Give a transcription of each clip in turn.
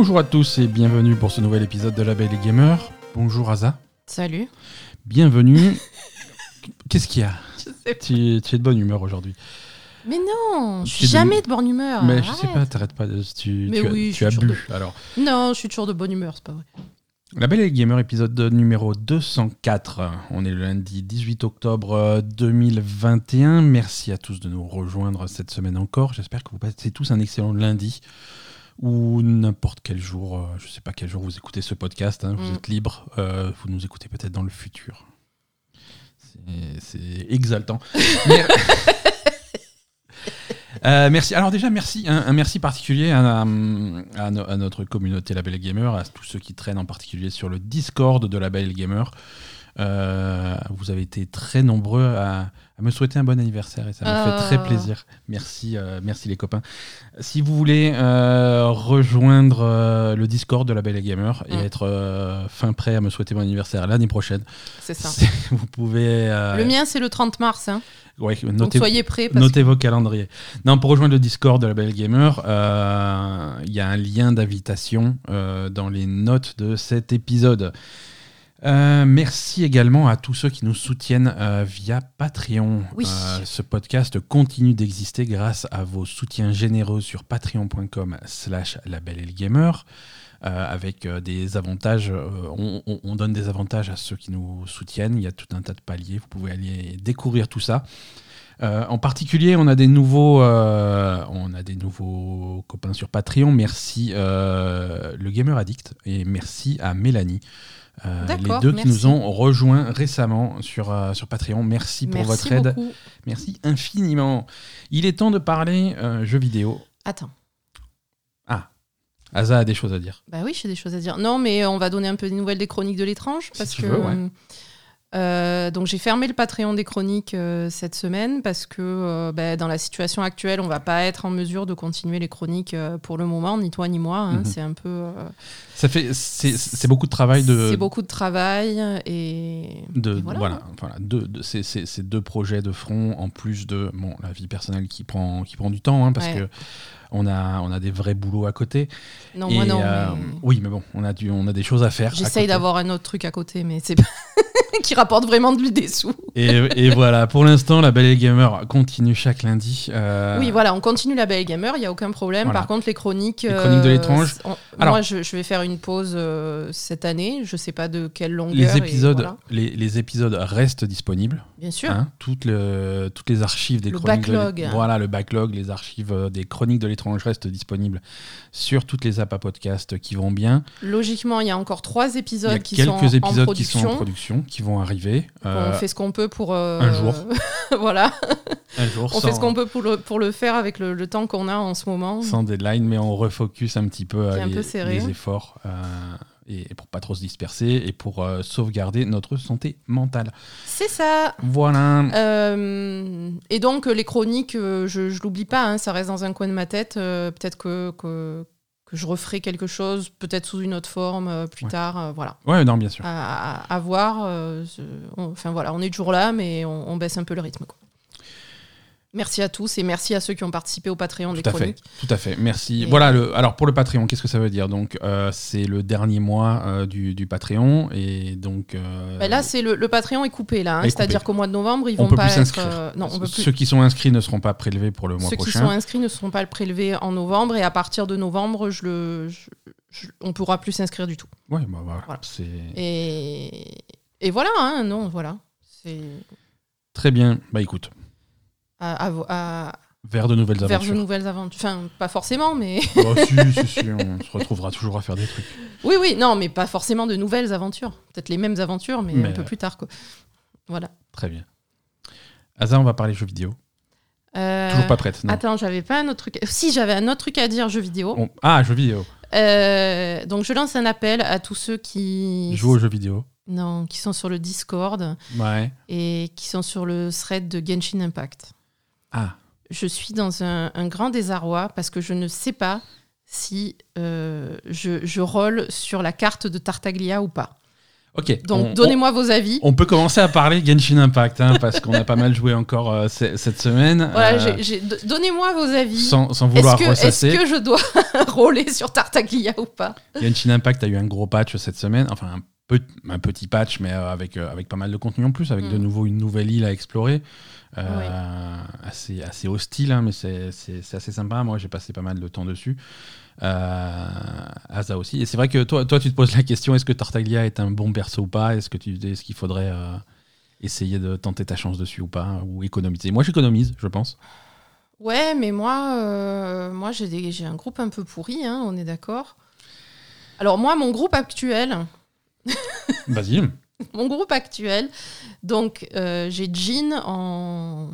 Bonjour à tous et bienvenue pour ce nouvel épisode de La Belle et Gamer. Bonjour Aza. Salut. Bienvenue. Qu'est-ce qu'il y a Je sais pas. tu, tu es de bonne humeur aujourd'hui. Mais non, je suis de- jamais de bonne humeur. Mais je sais arrête. pas, t'arrêtes pas. de- Tu, Mais tu as, oui, je tu suis as toujours bu alors. Non, je suis toujours de bonne humeur, c'est pas vrai. La Belle et Gamer, épisode numéro 204. On est le lundi 18 octobre euh, 2021. Merci à tous de nous rejoindre cette semaine encore. J'espère que vous passez tous un excellent lundi ou n'importe quel jour. euh, Je sais pas quel jour vous écoutez ce podcast. hein, vous Mm. êtes libre. euh, vous nous écoutez peut-être dans le futur. C'est- exaltant. Mais- Euh, merci. Alors déjà, merci. Un, un merci particulier à, à no- à notre communauté La Belle Gamer, à tous ceux qui traînent en particulier sur le Discord de La Belle Gamer. Euh, vous avez été très nombreux à, à me souhaiter un bon anniversaire et ça m'a fait très plaisir. Merci, euh, merci les copains. Si vous voulez euh, rejoindre euh, le Discord de La Belle Gamer et Mm. être fin prêt à me souhaiter mon anniversaire l'année prochaine, C'est ça. vous pouvez. Le mien, c'est le 30 mars. hein. ouais, Donc notez- soyez prêts. Notez vos calendriers. Non, pour rejoindre le Discord de la Belle Gamer, il y a un lien d'invitation dans les notes de cet épisode. Euh, merci également à tous ceux qui nous soutiennent euh, via Patreon. Oui. Euh, ce podcast continue d'exister grâce à vos soutiens généreux sur patreon.com slash labellegamer. Avec des avantages, on, on- on donne des avantages à ceux qui nous soutiennent. Il y a tout un tas de paliers, vous pouvez aller découvrir tout ça. Euh, en particulier, on a des nouveaux, euh, on a des nouveaux copains sur Patreon. Merci euh, le Gamer Addict et merci à Mélanie. Euh, les deux qui merci. nous ont rejoints récemment sur, euh, sur Patreon. Merci pour Merci votre aide. beaucoup. Merci infiniment. Il est temps de parler euh, jeux vidéo. Attends. Asa a des choses à dire. Bah oui, j'ai des choses à dire. Non, mais on va donner un peu des nouvelles des chroniques de l'étrange. Parce que. veux, ouais. Euh, donc j'ai fermé le Patreon des chroniques euh, cette semaine parce que euh, bah, dans la situation actuelle, on va pas être en mesure de continuer les chroniques pour le moment, ni toi ni moi. hein. Mhm. C'est un peu. Ça fait, c'est beaucoup de travail de, C'est beaucoup de travail et. de et voilà, voilà. voilà, deux, de- deux projets de front en plus de bon la vie personnelle qui prend qui prend du temps hein, parce Ouais. que on a on a des vrais boulots à côté. Non, Et, moi non. euh, mais- Oui, mais bon, on a du on a des choses à faire. J'essaye d'avoir un autre truc à côté, mais c'est pas. qui rapporte vraiment de des sous. Et, et voilà, pour l'instant, la Belle et Gamer continue chaque lundi. euh, Oui, voilà, on continue la Belle Gamer, il n'y a aucun problème. Voilà. Par contre, les chroniques. Les chroniques de l'étrange. on- Alors- moi, je, je vais faire une pause euh, cette année. Je sais pas de quelle longueur. Les et épisodes, voilà. les, les épisodes restent disponibles. Bien sûr. hein, toutes, le- toutes les archives des Le chroniques. de backlog. l'é- voilà, le backlog, les archives euh, des chroniques de l'étrange restent disponibles sur toutes les apps à podcast qui vont bien. Logiquement, il y a encore trois Il y épisodes a qui quelques sont en épisodes qui sont en production, qui vont arriver. euh, on fait ce qu'on peut pour. euh, un jour. voilà. un jour On sans, fait ce qu'on peut pour le, pour le faire avec le, le temps qu'on a en ce moment. sans deadline, mais on refocus un petit peu, euh, un les, peu serré. les efforts euh, et pour pas trop se disperser et pour euh, sauvegarder notre santé mentale. C'est ça. Voilà. Euh, et donc euh, les chroniques, euh, je, je l'oublie pas, hein, ça reste dans un coin de ma tête. euh, peut-être que, que, que je referai quelque chose, peut-être sous une autre forme euh, plus Ouais. tard. euh, voilà, Ouais, non, bien sûr. à, à- à voir. euh, on- enfin voilà, on est toujours là, mais on, on baisse un peu le rythme. quoi. Merci à tous et merci à ceux qui ont participé au Patreon des Tout à fait, chroniques. tout à fait. Merci. Et- Voilà. Le, alors pour le Patreon, qu'est-ce que ça veut dire? Donc euh, c'est le dernier mois euh, du, du Patreon et donc. euh, Bah là, c'est le, le Patreon est coupé là, hein, Est c'est-à-dire qu'au mois de novembre, ils On vont peut pas plus être. non, on peut plus. Ceux qui sont inscrits ne seront pas prélevés pour le mois Ceux qui prochain. sont inscrits ne seront pas prélevés en novembre et à partir de novembre, je le, je- je- on pourra plus s'inscrire du tout. Ouais, bah voilà. Voilà. C'est Et, et voilà, hein, non, voilà. C'est très bien. Bah écoute, à, à, à- vers de nouvelles vers de aventures. nouvelles aventures. Enfin, pas forcément, mais. Oh, si, si, si, on se retrouvera toujours à faire des trucs. oui, oui, non, mais pas forcément de nouvelles aventures. Peut-être les mêmes aventures, mais, Mais- un peu plus tard, quoi. Voilà. Très bien. Asa, on va parler jeux vidéo. Euh, Toujours pas prête, non Attends, j'avais pas un autre truc. Si, j'avais un autre truc à dire, jeux vidéo. On- Ah, jeux vidéo. Euh, donc, je lance un appel à tous ceux qui. Joue aux jeux vidéo. Non, qui sont sur le Discord Ouais. et qui sont sur le thread de Genshin Impact. Ah, Je suis dans un, un grand désarroi parce que je ne sais pas si euh, je, je roll sur la carte de Tartaglia ou pas. Ok. Donc on- donnez-moi vos avis. On peut commencer à parler Genshin Impact, hein, parce qu'on a pas mal joué encore euh, cette semaine. Voilà, euh, donnez-moi vos avis. sans, vouloir que, est-ce que je dois rouler sur Tartaglia ou pas? Genshin Impact a eu un gros patch cette semaine, enfin un, un petit patch, mais euh, avec, euh, avec pas mal de contenu en plus, avec Mm. de nouveau une nouvelle île à explorer. Euh, assez, assez hostile, hein, mais c'est assez sympa. Moi, j'ai passé pas mal de temps dessus. Euh, Asa aussi. Et c'est vrai que toi, toi, tu te poses la question est-ce que Tartaglia est un bon perso ou pas? Est-ce que tu est-ce qu'il faudrait euh, essayer de tenter ta chance dessus ou pas Ou économiser? Moi, j'économise, je pense. Ouais, mais moi, euh, moi j'ai un groupe un peu pourri, hein, on est d'accord. Alors moi, mon groupe actuel, Vas-y. mon groupe actuel, donc euh, j'ai Jean en...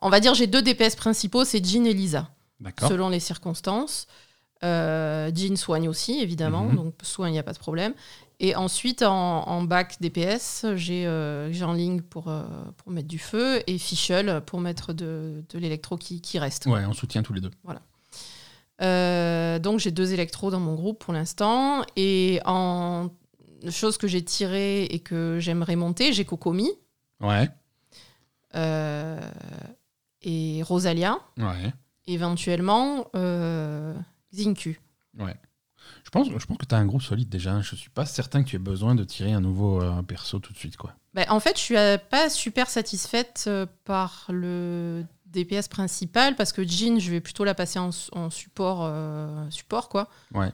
On va dire j'ai deux DPS principaux, c'est Jean et Lisa, D'accord. selon les circonstances. Euh, Jean soigne aussi, évidemment, Mhm. donc soin, il n'y a pas de problème. Et ensuite, en, en bac DPS, j'ai euh, en ligne pour, euh, pour mettre du feu et Fischl pour mettre de, de l'électro qui, qui reste. Ouais, on soutient tous les deux. Euh, donc j'ai deux électros dans mon groupe pour l'instant. Et en chose que j'ai tirée et que j'aimerais monter, j'ai Kokomi Ouais. euh, et Rosalia. Ouais. Éventuellement, euh, Xinku. Ouais. Je pense, je pense que tu as un groupe solide déjà. Je suis pas certain que tu aies besoin de tirer un nouveau euh, perso tout de suite. quoi. Ben, en fait, je suis euh, pas super satisfaite par le DPS principal parce que Jean, je vais plutôt la passer en, en support, support quoi. Ouais.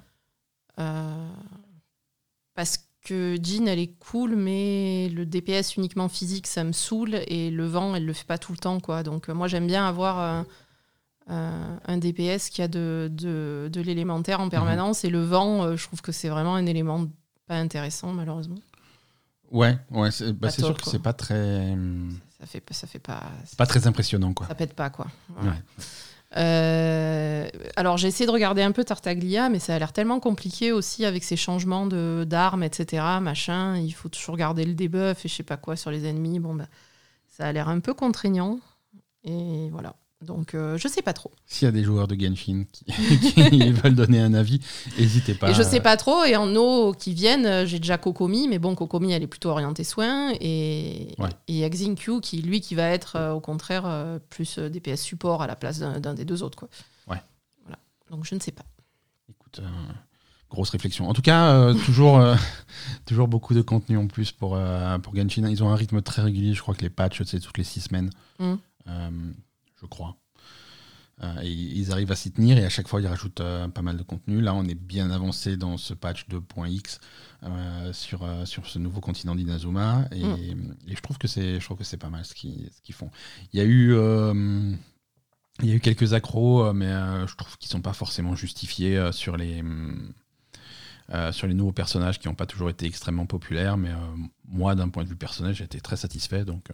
Parce que Jean, elle est cool, mais le DPS uniquement physique, ça me saoule et le vent, elle le fait pas tout le temps quoi. Donc euh, moi, j'aime bien avoir euh, euh, un DPS qui a de, de, de l'élémentaire en permanence et le vent, je trouve que c'est vraiment un élément pas intéressant malheureusement. Ouais, ouais c'est bah, sûr que c'est pas très, hum, Ça fait, ça fait pas. pas très impressionnant. quoi. Ça pète pas, quoi. Voilà. Ouais. Euh, alors, j'ai essayé de regarder un peu Tartaglia, mais ça a l'air tellement compliqué aussi avec ces changements de- d'armes, etc. Machin, il faut toujours garder le debuff et je sais pas quoi sur les ennemis. Bon, bah, ça a l'air un peu contraignant. Et voilà. Donc, euh, je sais pas trop. S'il y a des joueurs de Genshin qui, qui veulent donner un avis, n'hésitez pas. Et je sais pas trop. Et en eau qui viennent, euh, j'ai déjà Kokomi, mais bon, Kokomi, elle est plutôt orientée soins. Et Ouais. et il y a Xingqiu qui, lui, qui va être euh, au contraire euh, plus DPS support à la place d'un des deux autres, quoi. Ouais. Voilà. Donc, je ne sais pas. Écoute, grosse réflexion. En tout cas, euh, toujours, euh, toujours beaucoup de contenu en plus pour, euh, pour Genshin. Ils ont un rythme très régulier. Je crois que les patchs, c'est toutes les six semaines. Mm. Je crois. Euh, et ils arrivent à s'y tenir et à chaque fois ils rajoutent euh, pas mal de contenu. Là, on est bien avancé dans ce patch 2.x euh, sur, sur ce nouveau continent d'Inazuma et, et je trouve que c'est je trouve que c'est pas mal ce qu'ils font. Il y a eu il y a eu quelques accros, mais je trouve qu'ils sont pas forcément justifiés sur les sur les nouveaux personnages qui n'ont pas toujours été extrêmement populaires. Mais moi, d'un point de vue personnel, j'ai été très satisfait. Donc,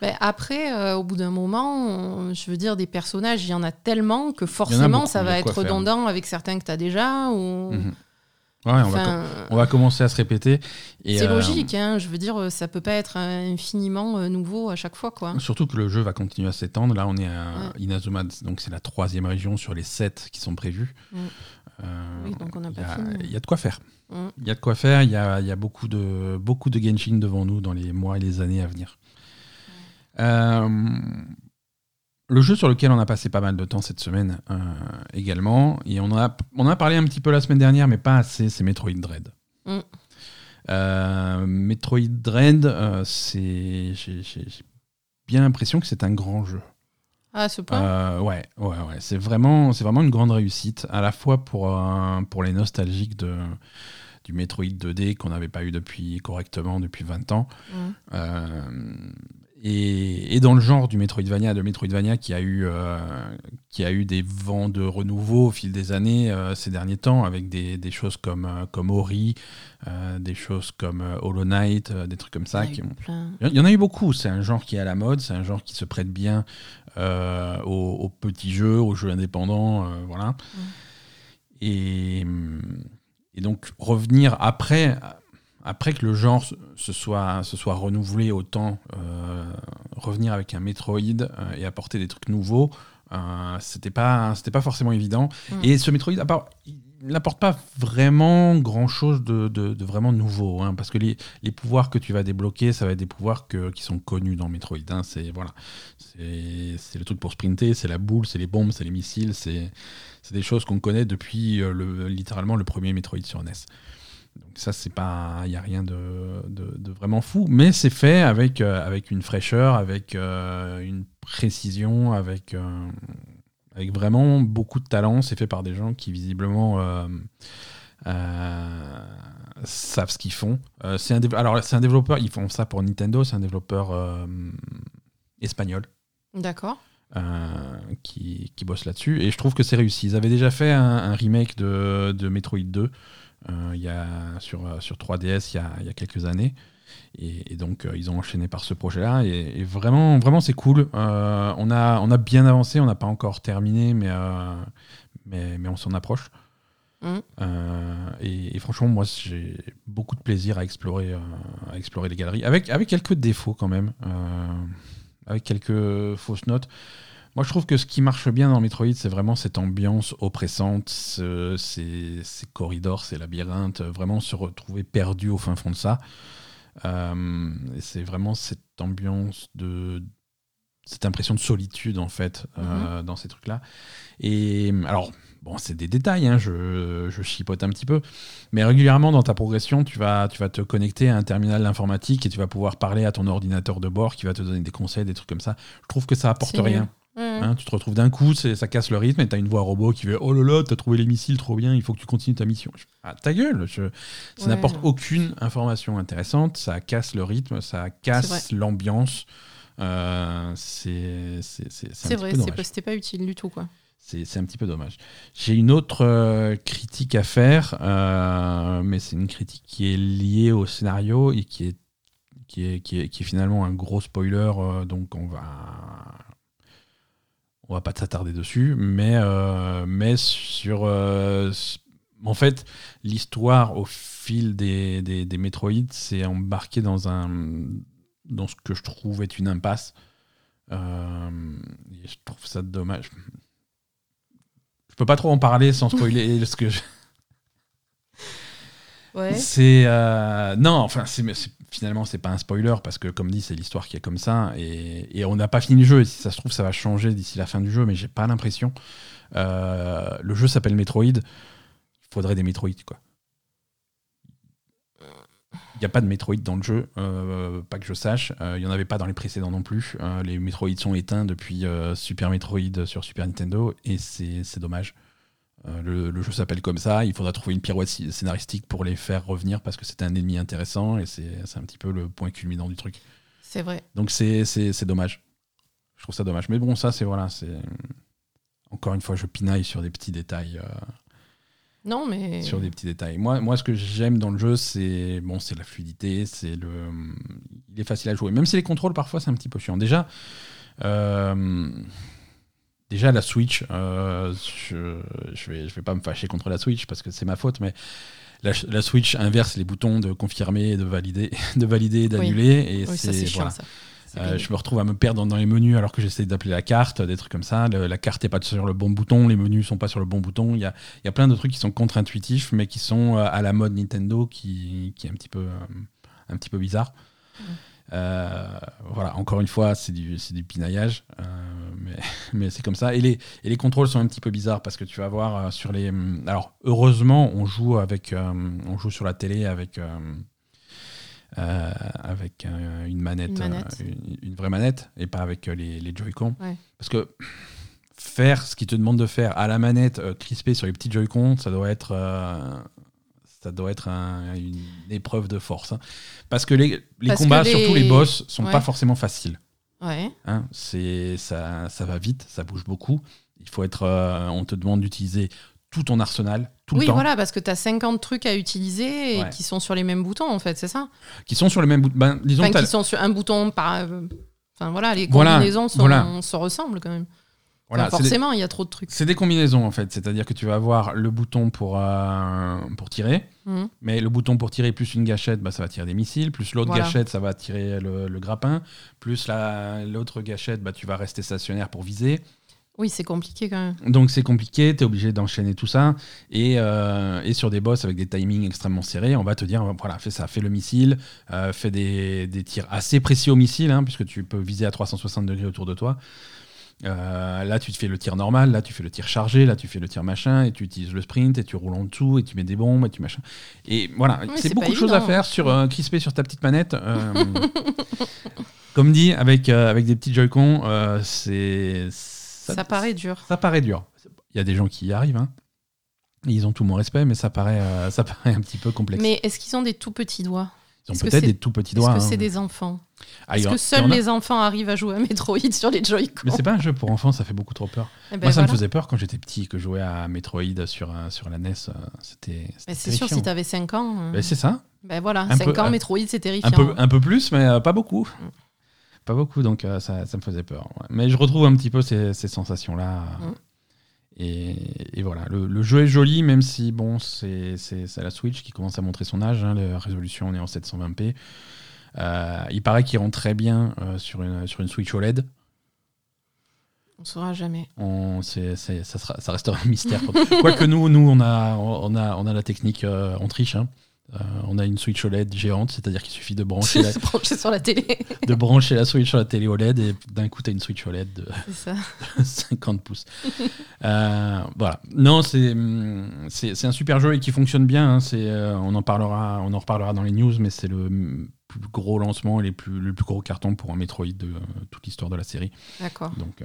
Ben, après, euh, au bout d'un moment, on- je veux dire, des personnages, il y en a tellement que forcément, beaucoup, ça va être faire. redondant avec certains que tu as déjà. Ou... mhm. Ouais, on, va, Enfin, on va commencer à se répéter. c'est euh, logique, hein, je veux dire, ça peut pas être infiniment euh, nouveau à chaque fois. Quoi. Surtout que le jeu va continuer à s'étendre. Là, on est à Ouais. Inazuma, donc c'est la troisième région sur les sept qui sont prévues. Mm. Euh, Oui, donc on n'a il y pas a- fini. Il y a de quoi faire. Mm. Il y a de quoi faire. Il y a, y a beaucoup, de, beaucoup de Genshin devant nous dans les mois et les années à venir. Euh, le jeu sur lequel on a passé pas mal de temps cette semaine euh, également, et on en, a, on a parlé un petit peu la semaine dernière, mais pas assez, c'est Metroid Dread. Mm. Euh, Metroid Dread, euh, c'est, j'ai, bien l'impression que c'est un grand jeu. Ah, ce point Euh, ouais, ouais, ouais. C'est vraiment, c'est vraiment une grande réussite, à la fois pour, pour les nostalgiques de, du Metroid 2D qu'on n'avait pas eu depuis correctement depuis 20 ans. Mm. Et, et dans le genre du Metroidvania, de Metroidvania qui a eu, euh, qui a eu des vents de renouveau au fil des années euh, ces derniers temps, avec des, des choses comme, euh, comme Ori, euh, des choses comme Hollow Knight, des trucs comme ça. Il y en a qui eu ont- plein. il y en a eu beaucoup. C'est un genre qui est à la mode, c'est un genre qui se prête bien aux, aux petits jeux, aux jeux indépendants, voilà. Et, et donc revenir après, après que le genre se- soit, se soit renouvelé autant, euh, revenir avec un Metroid euh, et apporter des trucs nouveaux, euh, c'était pas, pas forcément évident. Mm. Et ce Metroid, à part- n'apporte pas vraiment grand chose de, de- de vraiment nouveau. hein, parce que les, les pouvoirs que tu vas débloquer, ça va être des pouvoirs que- qui sont connus dans Metroid. hein, c'est voilà, c'est le truc pour sprinter, c'est la boule, c'est les bombes, c'est les missiles, c'est c'est des choses qu'on connaît depuis euh, le, littéralement le premier Metroid sur NES. Donc ça, c'est pas, il y a rien de, de- de vraiment fou, mais c'est fait avec euh, avec une fraîcheur, avec euh, une précision, avec euh, avec vraiment beaucoup de talent. C'est fait par des gens qui visiblement savent ce qu'ils font. C'est un alors c'est un développeur, ils font ça pour Nintendo, c'est un développeur espagnol D'accord. qui, qui bosse là-dessus. Et je trouve que c'est réussi. Ils avaient déjà fait un, un remake de, de Metroid 2 euh, il y a, sur, euh, sur 3DS il y a, il y a quelques années. Et, et donc euh, ils ont enchaîné par ce projet-là. Et, et vraiment, vraiment c'est cool. Euh, on, a, on a bien avancé, on n'a pas encore terminé, mais, euh, mais, mais on s'en approche. Euh, et, et franchement, moi, j'ai beaucoup de plaisir à explorer, euh, à explorer les galeries, avec, avec quelques défauts quand même, euh, avec quelques fausses notes. Moi, je trouve que ce qui marche bien dans Metroid, c'est vraiment cette ambiance oppressante, ce- ces, ces corridors, ces labyrinthes, vraiment se retrouver perdu au fin fond de ça. Euh, c'est vraiment cette ambiance de cette impression de solitude en fait euh, dans ces trucs là et alors bon c'est des détails hein, je, je chipote un petit peu mais régulièrement dans ta progression tu vas tu vas te connecter à un terminal informatique et tu vas pouvoir parler à ton ordinateur de bord qui va te donner des conseils des trucs comme ça. Je trouve que ça apporte rien ouais. Hein, tu te retrouves d'un coup, ça casse le rythme et t'as une voix robot qui fait Oh là là, t'as trouvé les missiles trop bien, il faut que tu continues ta mission. Je- Ah, ta gueule je- Ça Ouais. n'apporte aucune information intéressante, ça casse le rythme, ça casse l'ambiance. Euh, c'est vrai, c'était pas utile du tout, quoi. C'est c'est un petit peu dommage. J'ai une autre euh, critique à faire, euh, mais c'est une critique qui est liée au scénario et qui est, qui est, qui est, qui est finalement un gros spoiler, euh, donc on va, on va pas s'attarder dessus, mais, euh, mais sur... euh, en fait, l'histoire au fil des, des, des Metroid s'est embarquée dans, un, dans ce que je trouve être une impasse. Euh, et je trouve ça dommage. Je peux pas trop en parler sans spoiler ce que je- Ouais. c'est non enfin c'est- finalement c'est pas un spoiler parce que comme dit c'est l'histoire qui est comme ça et, on n'a pas fini le jeu et si ça se trouve ça va changer d'ici la fin du jeu mais j'ai pas l'impression Euh, le jeu s'appelle Metroid il faudrait des Metroid quoi il n'y a pas de Metroid dans le jeu, euh, pas que je sache. Euh, Il n'y en avait pas dans les précédents non plus. Les Metroid sont éteints depuis Super Metroid sur Super Nintendo et c'est dommage. Euh, le, le jeu s'appelle comme ça. Il faudra trouver une pirouette scénaristique pour les faire revenir parce que c'était un ennemi intéressant et c'est c'est un petit peu le point culminant du truc. C'est vrai. Donc c'est c'est- c'est dommage. Je trouve ça dommage. Mais bon, ça c'est voilà, c'est encore une fois je pinaille sur des petits détails. euh, Non, mais. sur des petits détails. Moi, moi ce que j'aime dans le jeu, c'est bon, c'est la fluidité, c'est le, il est facile à jouer. Même si les contrôles parfois c'est un petit peu chiant. Déjà, euh, déjà la Switch, euh, je, je vais, je vais pas me fâcher contre la Switch parce que c'est ma faute, mais la, la Switch inverse les boutons de confirmer, de valider, de valider, et d'annuler, et Oui, ça, c'est voilà. Euh, je me retrouve à me perdre dans les menus alors que j'essaie d'appeler la carte, des trucs comme ça. Le- la carte n'est pas sur le bon bouton, les menus sont pas sur le bon bouton. Il y a, il y a plein de trucs qui sont contre-intuitifs, mais qui sont euh, à la mode Nintendo, qui, qui est un petit peu, un petit peu bizarre. Voilà, encore une fois, c'est du, c'est du pinaillage, euh, mais, mais c'est comme ça. Et les, et les contrôles sont un petit peu bizarres parce que tu vas voir euh, sur les. hum, Alors, heureusement, on joue avec, euh, on joue sur la télé avec. euh, euh, avec euh, une manette, Une manette. euh, une, une vraie manette et pas avec euh, les, les Joy-Con. Ouais. Parce que faire ce qu'ils te demandent de faire à la manette euh, crispée sur les petits Joy-Con, ça doit être, euh, ça doit être un- une épreuve de force. hein. Parce que les, les Parce que combats, les- surtout les boss, sont Ouais. pas forcément faciles. Ouais. hein. C'est ça, ça va vite, ça bouge beaucoup. Il faut être, euh, on te demande d'utiliser tout ton arsenal tout oui, le temps, voilà, parce que tu as 50 trucs à utiliser et Ouais. qui sont sur les mêmes boutons, en fait, c'est ça? Qui sont sur le même bout. Ben, disons Enfin, qui sont sur un bouton par. euh, Enfin, voilà, les Voilà, combinaisons sont- voilà. se ressemblent quand même. Voilà, Enfin, forcément, il y a trop de trucs. C'est des combinaisons en fait, c'est-à-dire que tu vas avoir le bouton pour, euh, pour tirer, Mhm. mais le bouton pour tirer plus une gâchette, bah, ça va tirer des missiles, plus l'autre Voilà. gâchette, ça va tirer le, le grappin, plus la- l'autre gâchette, bah, tu vas rester stationnaire pour viser. Oui, c'est compliqué quand même. Donc c'est compliqué, tu es obligé d'enchaîner tout ça. Et, euh, et, sur des boss avec des timings extrêmement serrés, on va te dire, voilà, fais ça, fais le missile, euh, fais des, des, tirs assez précis au missile, hein, puisque tu peux viser à 360 degrés autour de toi. Euh, là, tu te fais le tir normal, là, tu fais le tir chargé, là, tu fais le tir machin, et tu utilises le sprint, et tu roules en dessous, et tu mets des bombes, et tu machin. Et voilà, c'est beaucoup de choses à faire sur euh, crispé sur ta petite manette. comme dit, avec, avec des petits Joy-Con, c'est ça, paraît dur. Ça paraît dur. Il y a des gens qui y arrivent. Hein. Ils ont tout mon respect, mais ça paraît, euh, ça paraît un petit peu complexe. Mais est-ce qu'ils ont des tout petits doigts? Ils ont peut-être des tout petits doigts. Est-ce que c'est hein. des enfants ah, Est-ce que seuls les enfants arrivent à jouer à Metroid sur les Joy-Con Mais c'est pas un jeu pour enfants, ça fait beaucoup trop peur. Eh ben Moi, ça me faisait peur quand j'étais petit, que je jouais à Metroid sur, euh, sur la NES. Euh, c'était. c'est sûr, si t'avais 5 ans. c'est ça. Ben voilà, 5 ans, Metroid, c'est terrifiant. Un peu, un peu plus, mais pas beaucoup. Mm. Pas beaucoup, donc euh, ça, ça, me faisait peur. Mais je retrouve un petit peu ces, ces sensations-là. Mm. Et, et, voilà, le, jeu est joli, même si bon, c'est la Switch qui commence à montrer son âge. Hein, la résolution, on est en 720p. Euh, il paraît qu'il rend très bien euh, sur, une, sur une Switch OLED. On saura jamais. On, ça, sera, ça restera un mystère. Quoique nous, nous on, a, on, a, on a la technique, on triche. Hein. Euh, on a une Switch OLED géante, c'est-à-dire qu'il suffit de brancher, la... sur la télé. de brancher la Switch sur la télé OLED et d'un coup, tu as une Switch OLED de 50 pouces. Euh, voilà. Non, c'est, c'est, un super jeu et qui fonctionne bien. Hein. C'est, euh, on, en parlera, on en reparlera dans les news, mais c'est le plus gros lancement et les plus, le plus gros carton pour un Metroid de toute l'histoire de la série. D'accord. Donc,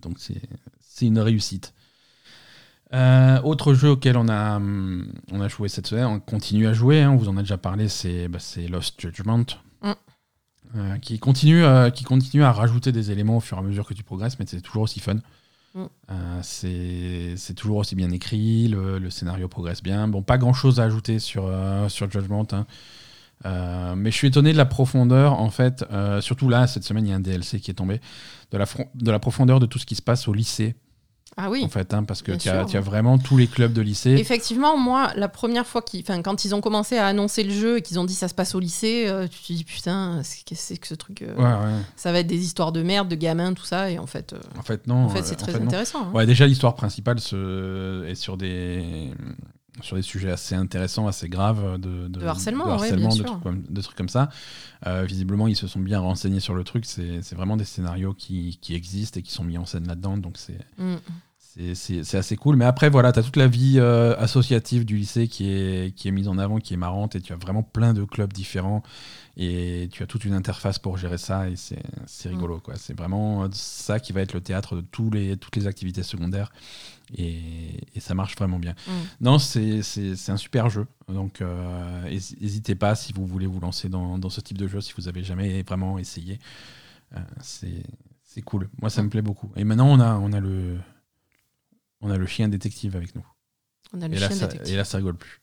donc c'est, c'est une réussite. Euh, autre jeu auquel on a, hum, on a joué cette semaine, on continue à jouer, hein, on vous en a déjà parlé, c'est bah, Lost Judgment. Mm. Euh, qui, continue, euh, qui continue à rajouter des éléments au fur et à mesure que tu progresses, mais c'est toujours aussi fun. Mm. c'est toujours aussi bien écrit, le, scénario progresse bien. Bon, pas grand chose à ajouter sur, sur Judgment. Hein. mais je suis étonné de la profondeur, en fait, surtout là, cette semaine, il y a un DLC qui est tombé, de la, de la profondeur de tout ce qui se passe au lycée ah oui. En fait, hein, parce que tu as, as, vraiment tous les clubs de lycée. Effectivement, moi, la première fois qu'ils, quand ils ont commencé à annoncer le jeu et qu'ils ont dit ça se passe au lycée, euh, tu te dis putain, qu'est-ce que c'est que ce truc euh, Ça va être des histoires de merde, de gamins, tout ça, et en fait. Euh, en fait, non. En fait, c'est très intéressant. Hein. Ouais, déjà, l'histoire principale se... est sur des sur des sujets assez intéressants, assez graves de, de, harcèlement, de, harcèlement, de, trucs, de, trucs, comme ça. visiblement, ils se sont bien renseignés sur le truc. C'est vraiment des scénarios qui, qui, existent et qui sont mis en scène là-dedans. Donc c'est mm c'est assez cool. Mais après, voilà, tu as toute la vie euh, associative du lycée qui est, qui est mise en avant, qui est marrante, et tu as vraiment plein de clubs différents, et tu as toute une interface pour gérer ça, et c'est rigolo. quoi. C'est vraiment ça qui va être le théâtre de tous les, toutes les activités secondaires, et, et ça marche vraiment bien. Mm. Non, c'est un super jeu, donc n'hésitez euh, pas si vous voulez vous lancer dans, dans, ce type de jeu, si vous avez jamais vraiment essayé. Euh, c'est cool. Moi, ça me plaît beaucoup. Et maintenant, on a, on a le on a le chien détective avec nous. On a le et, chien là, détective. Ça, et là, ça rigole plus.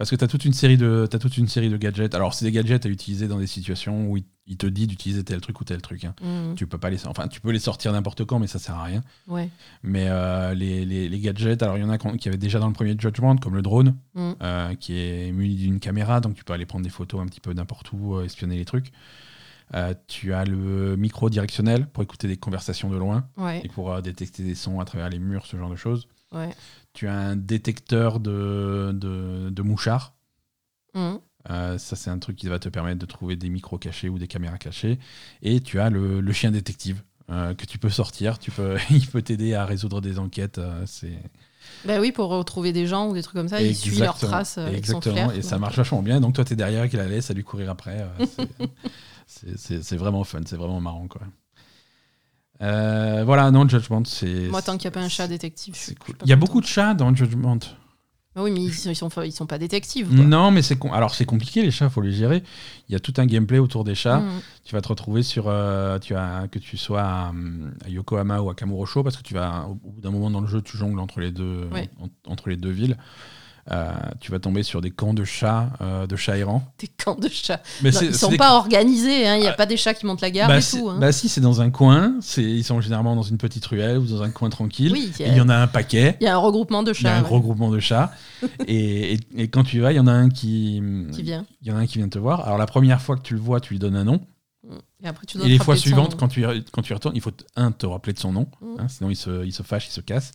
Parce que tu as toute une série de as toute une série de gadgets. Alors c'est des gadgets à utiliser dans des situations où il, te dit d'utiliser tel truc ou tel truc. Hein. Mmh. Tu peux pas les enfin tu peux les sortir n'importe quand mais ça sert à rien. Ouais. Mais euh, les, les, gadgets, alors il y en a qui avaient déjà dans le premier Judgment comme le drone mmh. euh, qui est muni d'une caméra donc tu peux aller prendre des photos un petit peu n'importe où, euh, espionner les trucs. tu as le micro directionnel pour écouter des conversations de loin et pour détecter des sons à travers les murs, ce genre de choses. Ouais tu as un détecteur de, de, mouchards. Mmh. Euh, ça, c'est un truc qui va te permettre de trouver des micros cachés ou des caméras cachées. Et tu as le, chien détective euh, que tu peux sortir. Tu peux, il peut t'aider à résoudre des enquêtes. Euh, c'est. Ben oui, pour retrouver des gens ou des trucs comme ça, il suit leurs traces. Exactement, et ça marche vachement bien. Donc toi, tu es derrière, qu'il la laisse à lui courir après. c'est vraiment fun, c'est vraiment marrant. quoi. Euh, voilà, non, Judgment, c'est. Moi, tant qu'il n'y a pas un chat détective, c'est cool. Il y a beaucoup de chats dans Judgment. Ah oui, mais ils sont, ils sont pas détectives. Non, mais c'est alors c'est compliqué les chats, faut les gérer. Il y a tout un gameplay autour des chats. Mm. Tu vas te retrouver sur, euh, tu as que tu sois à, Yokohama ou à Kamurocho parce que tu vas au bout d'un moment dans le jeu, tu jongles entre les deux, entre les deux villes. Euh, tu vas tomber sur des camps de chats, euh, de chats errants. Des camps de chats. Mais ils sont pas organisés, hein. il n'y a ah. pas des chats qui montent la gare bah et tout. Hein. Bah si, c'est dans un coin, ils sont généralement dans une petite ruelle ou dans un coin tranquille. il y, en a un paquet. Il y a un regroupement de chats. Il y a un regroupement de chats. et, et, quand tu vas, il y en a un qui, qui vient. Il y en a un qui vient te voir. Alors la première fois que tu le vois, tu lui donnes un nom. Et après, tu Et les fois suivantes, quand tu, y- quand tu y retournes, il faut, un, te rappeler de son nom, Mm. hein, sinon il se, il se fâche, il se casse.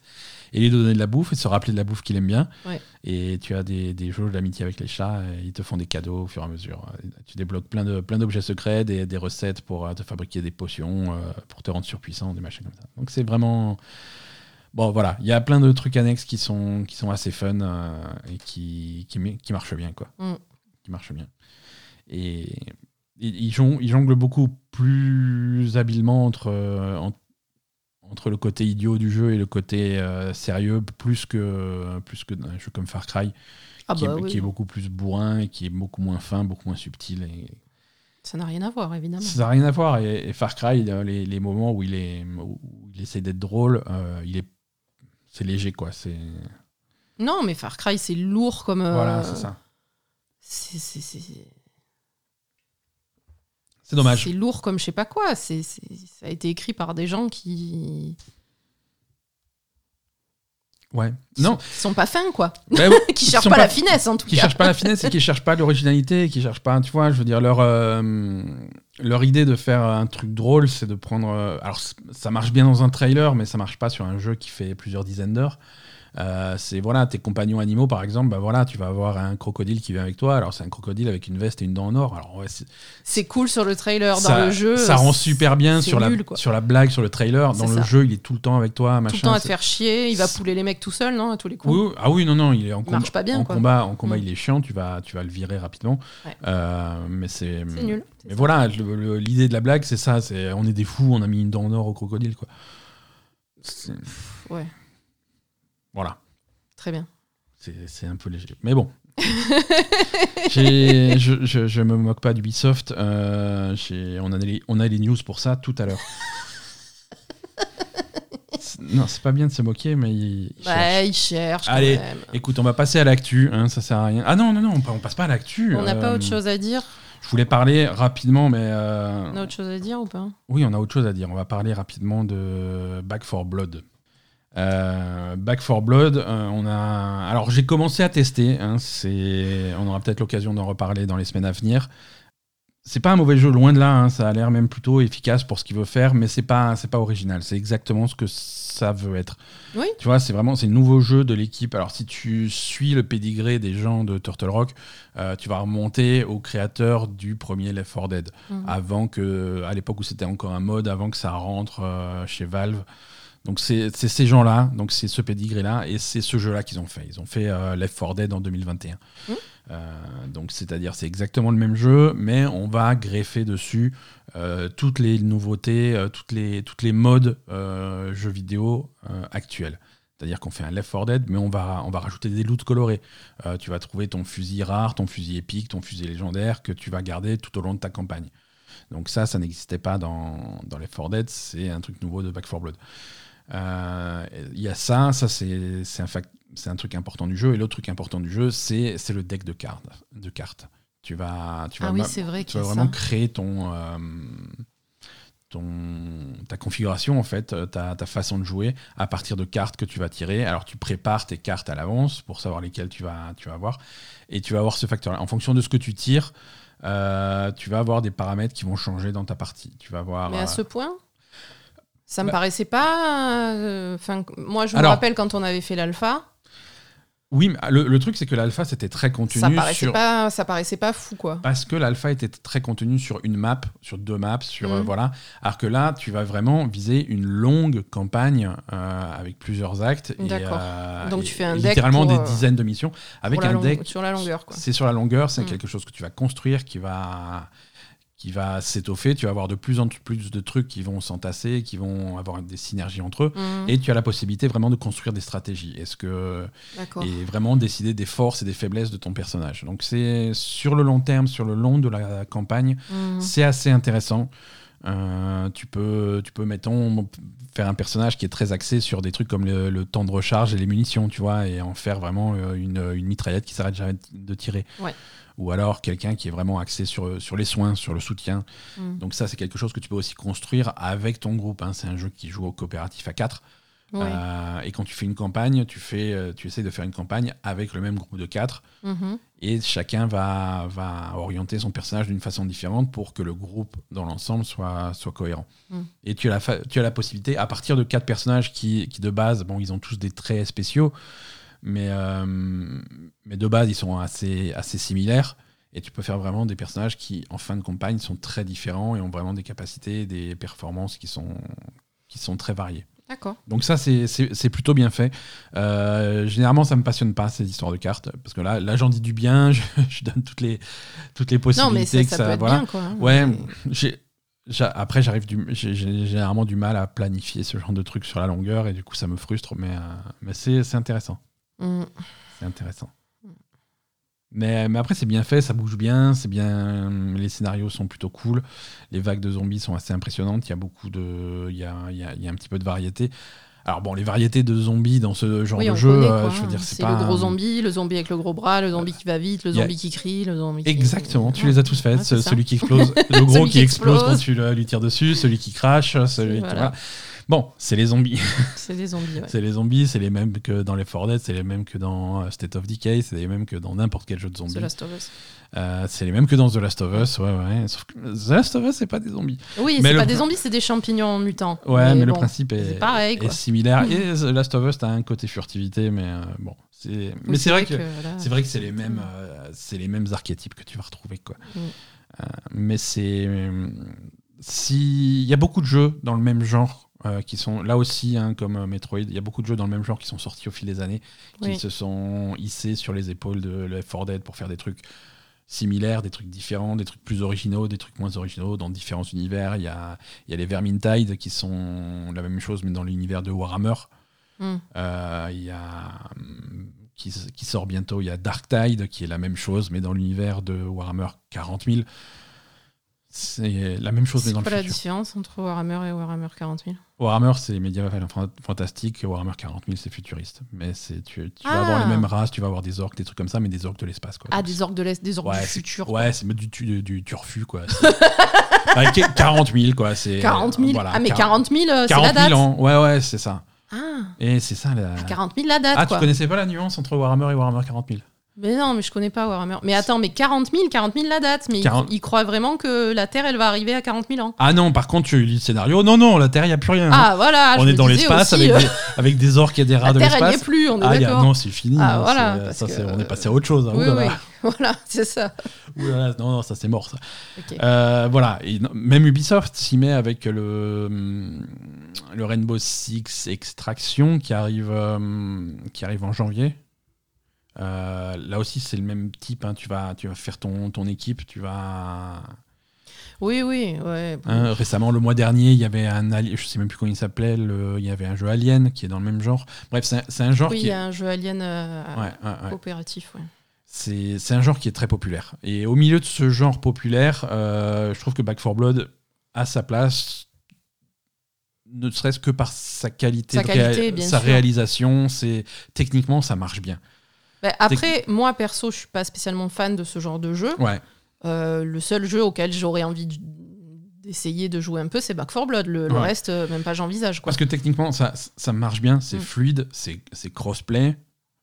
Et lui donner de la bouffe et se rappeler de la bouffe qu'il aime bien. Ouais. Et tu as des, des jauges d'amitié avec les chats, et ils te font des cadeaux au fur et à mesure. Tu débloques plein de plein d'objets secrets, des, des recettes pour euh, te fabriquer des potions, euh, pour te rendre surpuissant, des machins comme ça. Donc c'est vraiment. Bon, voilà, il y a plein de trucs annexes qui sont, qui sont assez fun euh, et qui, qui, qui marchent bien, quoi. Mm. Qui marchent bien. Et ils jonglent, ils jonglent beaucoup plus habilement entre, en- entre le côté idiot du jeu et le côté euh, sérieux, plus que, plus que un jeu comme Far Cry, Ah qui, bah est, oui. qui est beaucoup plus bourrin et qui est beaucoup moins fin, beaucoup moins subtil. Et Ça n'a rien à voir, évidemment. ça n'a rien à voir. Et, et Far Cry, euh, les, les moments où il, est, où il essaie d'être drôle, euh, il est, c'est léger, quoi. C'est, Non, mais Far Cry, c'est lourd comme. euh, voilà, c'est ça. c'est- c'est- c'est- C'est dommage. C'est lourd comme je sais pas quoi. C'est, ça a été écrit par des gens qui, Ouais. qui Non. sont, qui sont pas fins, quoi. Bah ouais, qui cherchent pas, la finesse, en tout qui cas. cherchent pas la finesse et qui cherchent pas l'originalité, qui cherchent pas, tu vois, je veux dire, leur, euh, leur idée de faire un truc drôle, c'est de prendre. euh, alors, ça marche bien dans un trailer, mais ça marche pas sur un jeu qui fait plusieurs dizaines d'heures. Euh, c'est voilà, tes compagnons animaux, par exemple, bah voilà, tu vas avoir un crocodile qui vient avec toi. Alors, c'est un crocodile avec une veste et une dent en or. Alors, ouais, c'est- cool sur le trailer. Dans ça, le jeu. ça rend super bien sur la, quoi. sur la blague, sur le trailer. Dans le ça. jeu, il est tout le temps avec toi, machin. Tout le temps à te faire chier. Il va pouler les mecs tout seul, non À tous les coups? Oui, ah oui, non, non, il est en combat. marche pas bien, en quoi. combat, en combat Mm. il est chiant, tu vas, tu vas le virer rapidement. Ouais. Euh, mais c'est. C'est nul. Mais ça. voilà, l'idée de la blague, c'est ça. C'est on est des fous, on a mis une dent en or au crocodile, quoi. Ouais, Voilà, très bien. c'est un peu léger. Mais bon. Je, je, je me moque pas d'Ubisoft. Euh, on, a les, on a les news pour ça tout à l'heure. Non, c'est pas bien de se moquer, mais il, il cherche. Bah, il cherche. quand Allez, même. Écoute, on va passer à l'actu, hein, ça sert à rien. Ah non, non, non, on, on passe pas à l'actu. On n'a pas euh, autre chose à dire. Je voulais parler rapidement, mais. euh, On a autre chose à dire ou pas? Oui, on a autre chose à dire. On va parler rapidement de Back for Blood. Euh, Back for Blood, euh, on a. Alors, j'ai commencé à tester. hein, c'est... On aura peut-être l'occasion d'en reparler dans les semaines à venir. C'est pas un mauvais jeu, loin de là. hein, ça a l'air même plutôt efficace pour ce qu'il veut faire, mais c'est pas, c'est pas original. C'est exactement ce que ça veut être. Oui. Tu vois, c'est vraiment c'est le nouveau jeu de l'équipe. Alors, si tu suis le pédigré des gens de Turtle Rock, euh, tu vas remonter au créateur du premier Left 4 Dead Mhm. avant que, à l'époque où c'était encore un mode, avant que ça rentre chez Valve. Donc c'est ces gens-là, donc c'est ce pédigré-là, et c'est ce jeu-là qu'ils ont fait. Ils ont fait euh, Left 4 Dead en 2021. Mhm. Euh, donc c'est-à-dire c'est exactement le même jeu, mais on va greffer dessus euh, toutes les nouveautés, toutes les toutes les modes jeux vidéo actuels. C'est-à-dire qu'on fait un Left 4 Dead, mais on va, on va rajouter des loots colorés. Tu vas trouver ton fusil rare, ton fusil épique, ton fusil légendaire que tu vas garder tout au long de ta campagne. Donc ça, ça n'existait pas dans, dans Left 4 Dead, c'est un truc nouveau de Back 4 Blood. Euh, Il y a ça, ça c'est un, un truc important du jeu. Et l'autre truc important du jeu, c'est le deck de cartes. De cartes. Tu vas, tu vas, Ah oui, vrai tu vas vraiment ça. créer ton, euh, ton, ta configuration, en fait, ta, ta façon de jouer à partir de cartes que tu vas tirer. Alors tu prépares tes cartes à l'avance pour savoir lesquelles tu vas, tu vas avoir. Et tu vas avoir ce facteur-là. En fonction de ce que tu tires, euh, tu vas avoir des paramètres qui vont changer dans ta partie. Tu vas avoir. Mais euh, à ce point Ça me Bah- paraissait pas. euh, moi, je me Alors- rappelle quand on avait fait l'alpha, Oui, mais le, le truc, c'est que l'alpha, c'était très contenu ça paraissait sur. pas, ça paraissait pas fou, quoi. Parce que l'alpha était très contenu sur une map, sur deux maps, sur euh, Mhm. voilà. Alors que là, tu vas vraiment viser une longue campagne euh, avec plusieurs actes. D'accord. Donc et tu fais un deck littéralement pour, des dizaines de missions avec un long- deck. sur la longueur, quoi. C'est sur la longueur, c'est Mhm. quelque chose que tu vas construire, qui va qui va s'étoffer. Tu vas avoir de plus en plus de trucs qui vont s'entasser, qui vont avoir des synergies entre eux. Mhm. Et tu as la possibilité vraiment de construire des stratégies. Est-ce que et vraiment décider des forces et des faiblesses de ton personnage. Donc c'est sur le long terme, sur le long de la campagne, Mhm. c'est assez intéressant. Euh, tu peux, tu peux mettons faire un personnage qui est très axé sur des trucs comme le, le temps de recharge et les munitions, tu vois, et en faire vraiment euh, une, une mitraillette qui s'arrête jamais de tirer. Ouais. Ou alors quelqu'un qui est vraiment axé sur, sur les soins, sur le soutien. Mhm. Donc ça, c'est quelque chose que tu peux aussi construire avec ton groupe. hein. C'est un jeu qui joue au coopératif à 4. Euh, et quand tu fais une campagne, tu, fais, euh, tu essaies de faire une campagne avec le même groupe de quatre. Mhm. Et chacun va, va orienter son personnage d'une façon différente pour que le groupe dans l'ensemble soit, soit cohérent. Mm. Et tu as, la fa- tu as la possibilité, à partir de quatre personnages qui, qui de base, bon, ils ont tous des traits spéciaux, mais, euh, mais de base, ils sont assez, assez similaires. Et tu peux faire vraiment des personnages qui, en fin de campagne, sont très différents et ont vraiment des capacités, des performances qui sont, qui sont très variées. D'accord. Donc ça, c'est- plutôt bien fait. Euh, généralement, ça me passionne pas, ces histoires de cartes, parce que là, là j'en dis du bien, je, je donne toutes les, toutes les Non, possibilités. mais ça, que ça ça, peut être voilà. bien, quoi. hein. Ouais, Mais- j'ai- après, j'arrive j'ai généralement du mal à planifier ce genre de trucs sur la longueur, et du coup, ça me frustre, mais, euh, mais c'est c'est intéressant. Mm. C'est intéressant. Mais, mais après, c'est bien fait, ça bouge bien, c'est bien. Les scénarios sont plutôt cool. Les vagues de zombies sont assez impressionnantes. Il y a beaucoup de. Il y a, il y a- il y a un petit peu de variété. Alors, bon, les variétés de zombies dans ce genre Oui, de jeu, connaît, euh, quoi, je veux hein. dire, c'est C'est pas. le gros zombie, le zombie avec le gros bras, le zombie qui va vite, le a- zombie qui crie, le zombie qui... Exactement, tu les as tous faits. Ça. celui qui explose, le gros qui qui explose quand tu lui tires dessus, celui qui crache, celui qui. Voilà. voilà. Bon, c'est les zombies. C'est des zombies, ouais. C'est les zombies, c'est les mêmes que dans les 4 Dead, c'est les mêmes que dans euh, State of Decay, c'est les mêmes que dans n'importe quel jeu de zombies. The Last of Us. Euh, c'est les mêmes que dans The Last of Us, ouais, ouais. Sauf que The Last of Us, c'est pas des zombies. Oui, c'est le pas des zombies, c'est des champignons mutants. Ouais, mais, le bon, principe est, pareil, est similaire. Et The Last of Us, t'as un côté furtivité, mais euh, bon. oui, mais c'est vrai que, c'est vrai que c'est les mêmes, euh, c'est les mêmes archétypes que tu vas retrouver, quoi. Mm. Mais c'est, euh, si il y a beaucoup de jeux dans le même genre. Euh, qui sont là aussi hein, comme euh, Metroid, il y a beaucoup de jeux dans le même genre qui sont sortis au fil des années, qui se sont hissés sur les épaules de Left 4 Dead pour faire des trucs similaires, des trucs différents, des trucs plus originaux, des trucs moins originaux dans différents univers. Il y a, il y a les Vermintide qui sont la même chose mais dans l'univers de Warhammer. Mm. Euh, Il y a qui, qui sort bientôt, il y a Dark Tide qui est la même chose mais dans l'univers de Warhammer 40 000. C'est la même chose mais C'est dans quoi le la futur. différence entre Warhammer et Warhammer 40 000 Warhammer c'est médiéval fan- fantastique, Warhammer 40 000 c'est futuriste. Mais c'est tu, tu vas Ah. avoir les mêmes races, tu vas avoir des orques, des trucs comme ça mais des orques de l'espace quoi. Ah, Donc, des orques de l'Est, des orques Ouais, du c'est- futur. Ouais, c'est du, du, du turfu, quoi. C'est- qu- 40 000, quoi. c'est- 40 000 voilà, Ah, mais 40 40 000, euh, c'est 40 la 000 date. ans. Ouais, ouais, c'est ça. Ah, Et c'est ça, la... 40 000 la date, Ah, quoi. tu connaissais pas la nuance entre Warhammer et Warhammer 40 000 Mais non, mais je connais pas Warhammer. Mais attends, mais 40 000, 40 000 la date. Mais ils- 40. ils, croient vraiment que la Terre, elle va arriver à 40 000 ans. Ah non, par contre, tu lis le scénario. Non, non, la Terre, il n'y a plus rien. Ah, voilà. on est dans l'espace avec, euh, des, avec des orques et des rats La de Terre, elle n'y est l'espace. plus, on est Ah, a- non, c'est fini. Ah, non, voilà, ça, que- on est passé à autre chose. hein. Oui, Oulala. oui. Voilà, c'est ça. Oulala, non, non, ça c'est mort. Ça. Euh, voilà, et non- même Ubisoft s'y met avec le, le Rainbow Six Extraction qui arrive, euh, qui arrive en janvier. Euh, là aussi, c'est le même type. hein, Tu, vas, tu vas faire ton, ton équipe. Tu vas. Oui, oui, ouais. hein, récemment, le mois dernier, il y avait un. Je sais même plus comment il s'appelait. le- Il y avait un jeu Alien qui est dans le même genre. Bref, c'est un, un genre oui, il y est. a un jeu Alien euh, Ouais, coopératif, ouais. C'est un genre qui est très populaire. Et au milieu de ce genre populaire, euh, je trouve que Back 4 Blood a sa place, ne serait-ce que par sa qualité, Sa de qualité, bien sa réalisation. C'est techniquement, ça marche bien. Bah, après, moi, perso, je suis pas spécialement fan de ce genre de jeu. Ouais, Euh, le seul jeu auquel j'aurais envie d'essayer de jouer un peu, c'est Back 4 Blood. Le, reste, euh, même pas j'envisage. parce que techniquement, ça, ça marche bien. C'est Mm. fluide, c'est crossplay.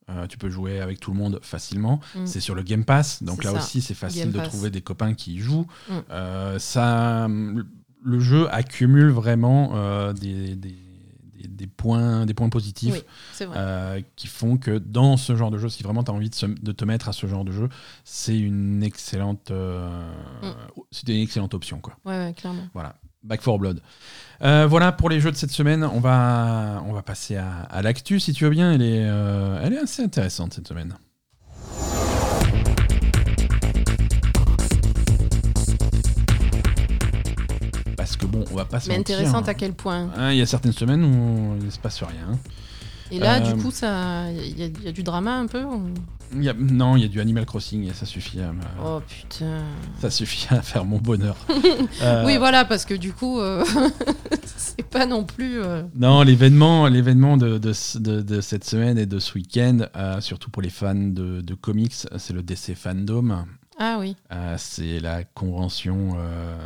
Euh, tu peux jouer avec tout le monde facilement. Mm. C'est sur le Game Pass, donc là ça. aussi c'est facile Game de Pass. trouver des copains qui y jouent. Mm. Euh, ça, le jeu accumule vraiment euh, des, des- des- points, des points positifs Oui, euh, qui font que dans ce genre de jeu, si vraiment tu as envie de, se- de te mettre à ce genre de jeu, c'est une excellente, euh, Mm. c'est une excellente option quoi. Ouais, ouais, clairement. Voilà, Back 4 Blood. Euh, voilà pour les jeux de cette semaine. On va, on va passer à, à l'actu si tu veux bien. Elle est, euh, elle est assez intéressante cette semaine. Va pas se Mais mentir, intéressante hein. à quel point Hein, Il y a certaines semaines où il ne se passe rien. Et là, Euh, du coup, ça, il y, a- il y a du drama un peu ou- Il y a- non, il y a du Animal Crossing et ça suffit à, me- Oh putain. ça suffit à faire mon bonheur. Euh, Oui, voilà, parce que du coup, euh, c'est pas non plus. euh, Non, l'événement, l'événement de, de, ce- de- de cette semaine et de ce week-end, euh, surtout pour les fans de, de comics, c'est le DC Fandom. Ah oui. Euh, c'est la convention euh,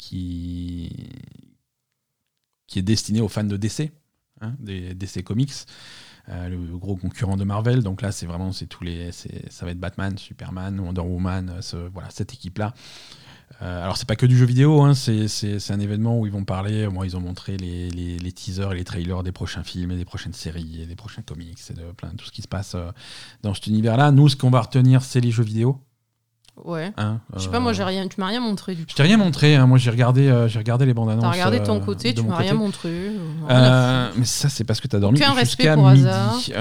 qui, qui est destinée aux fans de DC. hein, des DC Comics, euh, le gros concurrent de Marvel. Donc là, c'est vraiment, c'est tous les, ça va être Batman, Superman, Wonder Woman, voilà, cette équipe-là. Euh, alors c'est pas que du jeu vidéo, hein, c'est un événement où ils vont parler, moi ils ont montré les, les, teasers et les trailers des prochains films et des prochaines séries et des prochains comics et de plein tout ce qui se passe euh, dans cet univers-là. Nous, ce qu'on va retenir, c'est les jeux vidéo. Ouais. Hein, je sais pas, moi, j'ai rien, tu m'as rien montré du coup. Je t'ai rien montré, hein, moi j'ai regardé, euh, j'ai regardé les bandes annonces. T'as regardé ton côté, tu m'as rien montré. mais ça, c'est parce que t'as dormi jusqu'à midi.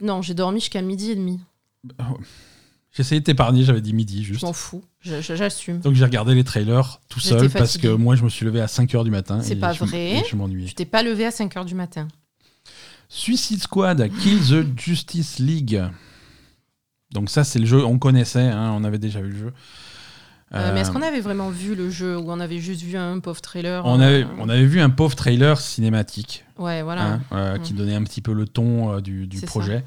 Non, j'ai dormi jusqu'à midi et demi. Oh. J'essayais de t'épargner, j'avais dit midi juste. Je m'en fous, j'assume. Donc j'ai regardé les trailers tout seul parce que moi je me suis levé à 5h du matin. C'est pas vrai. je m'ennuyais. Tu t'es pas levé à 5h du matin. Suicide Squad, Kill the Justice League. Donc ça c'est le jeu, on connaissait, hein, on avait déjà vu le jeu. Euh, mais est-ce euh, qu'on avait vraiment vu le jeu ou on avait juste vu un pauvre trailer on, avait, euh, on avait vu un pauvre trailer cinématique. Ouais, voilà. Hein, qui mm. donnait un petit peu le ton du, du projet.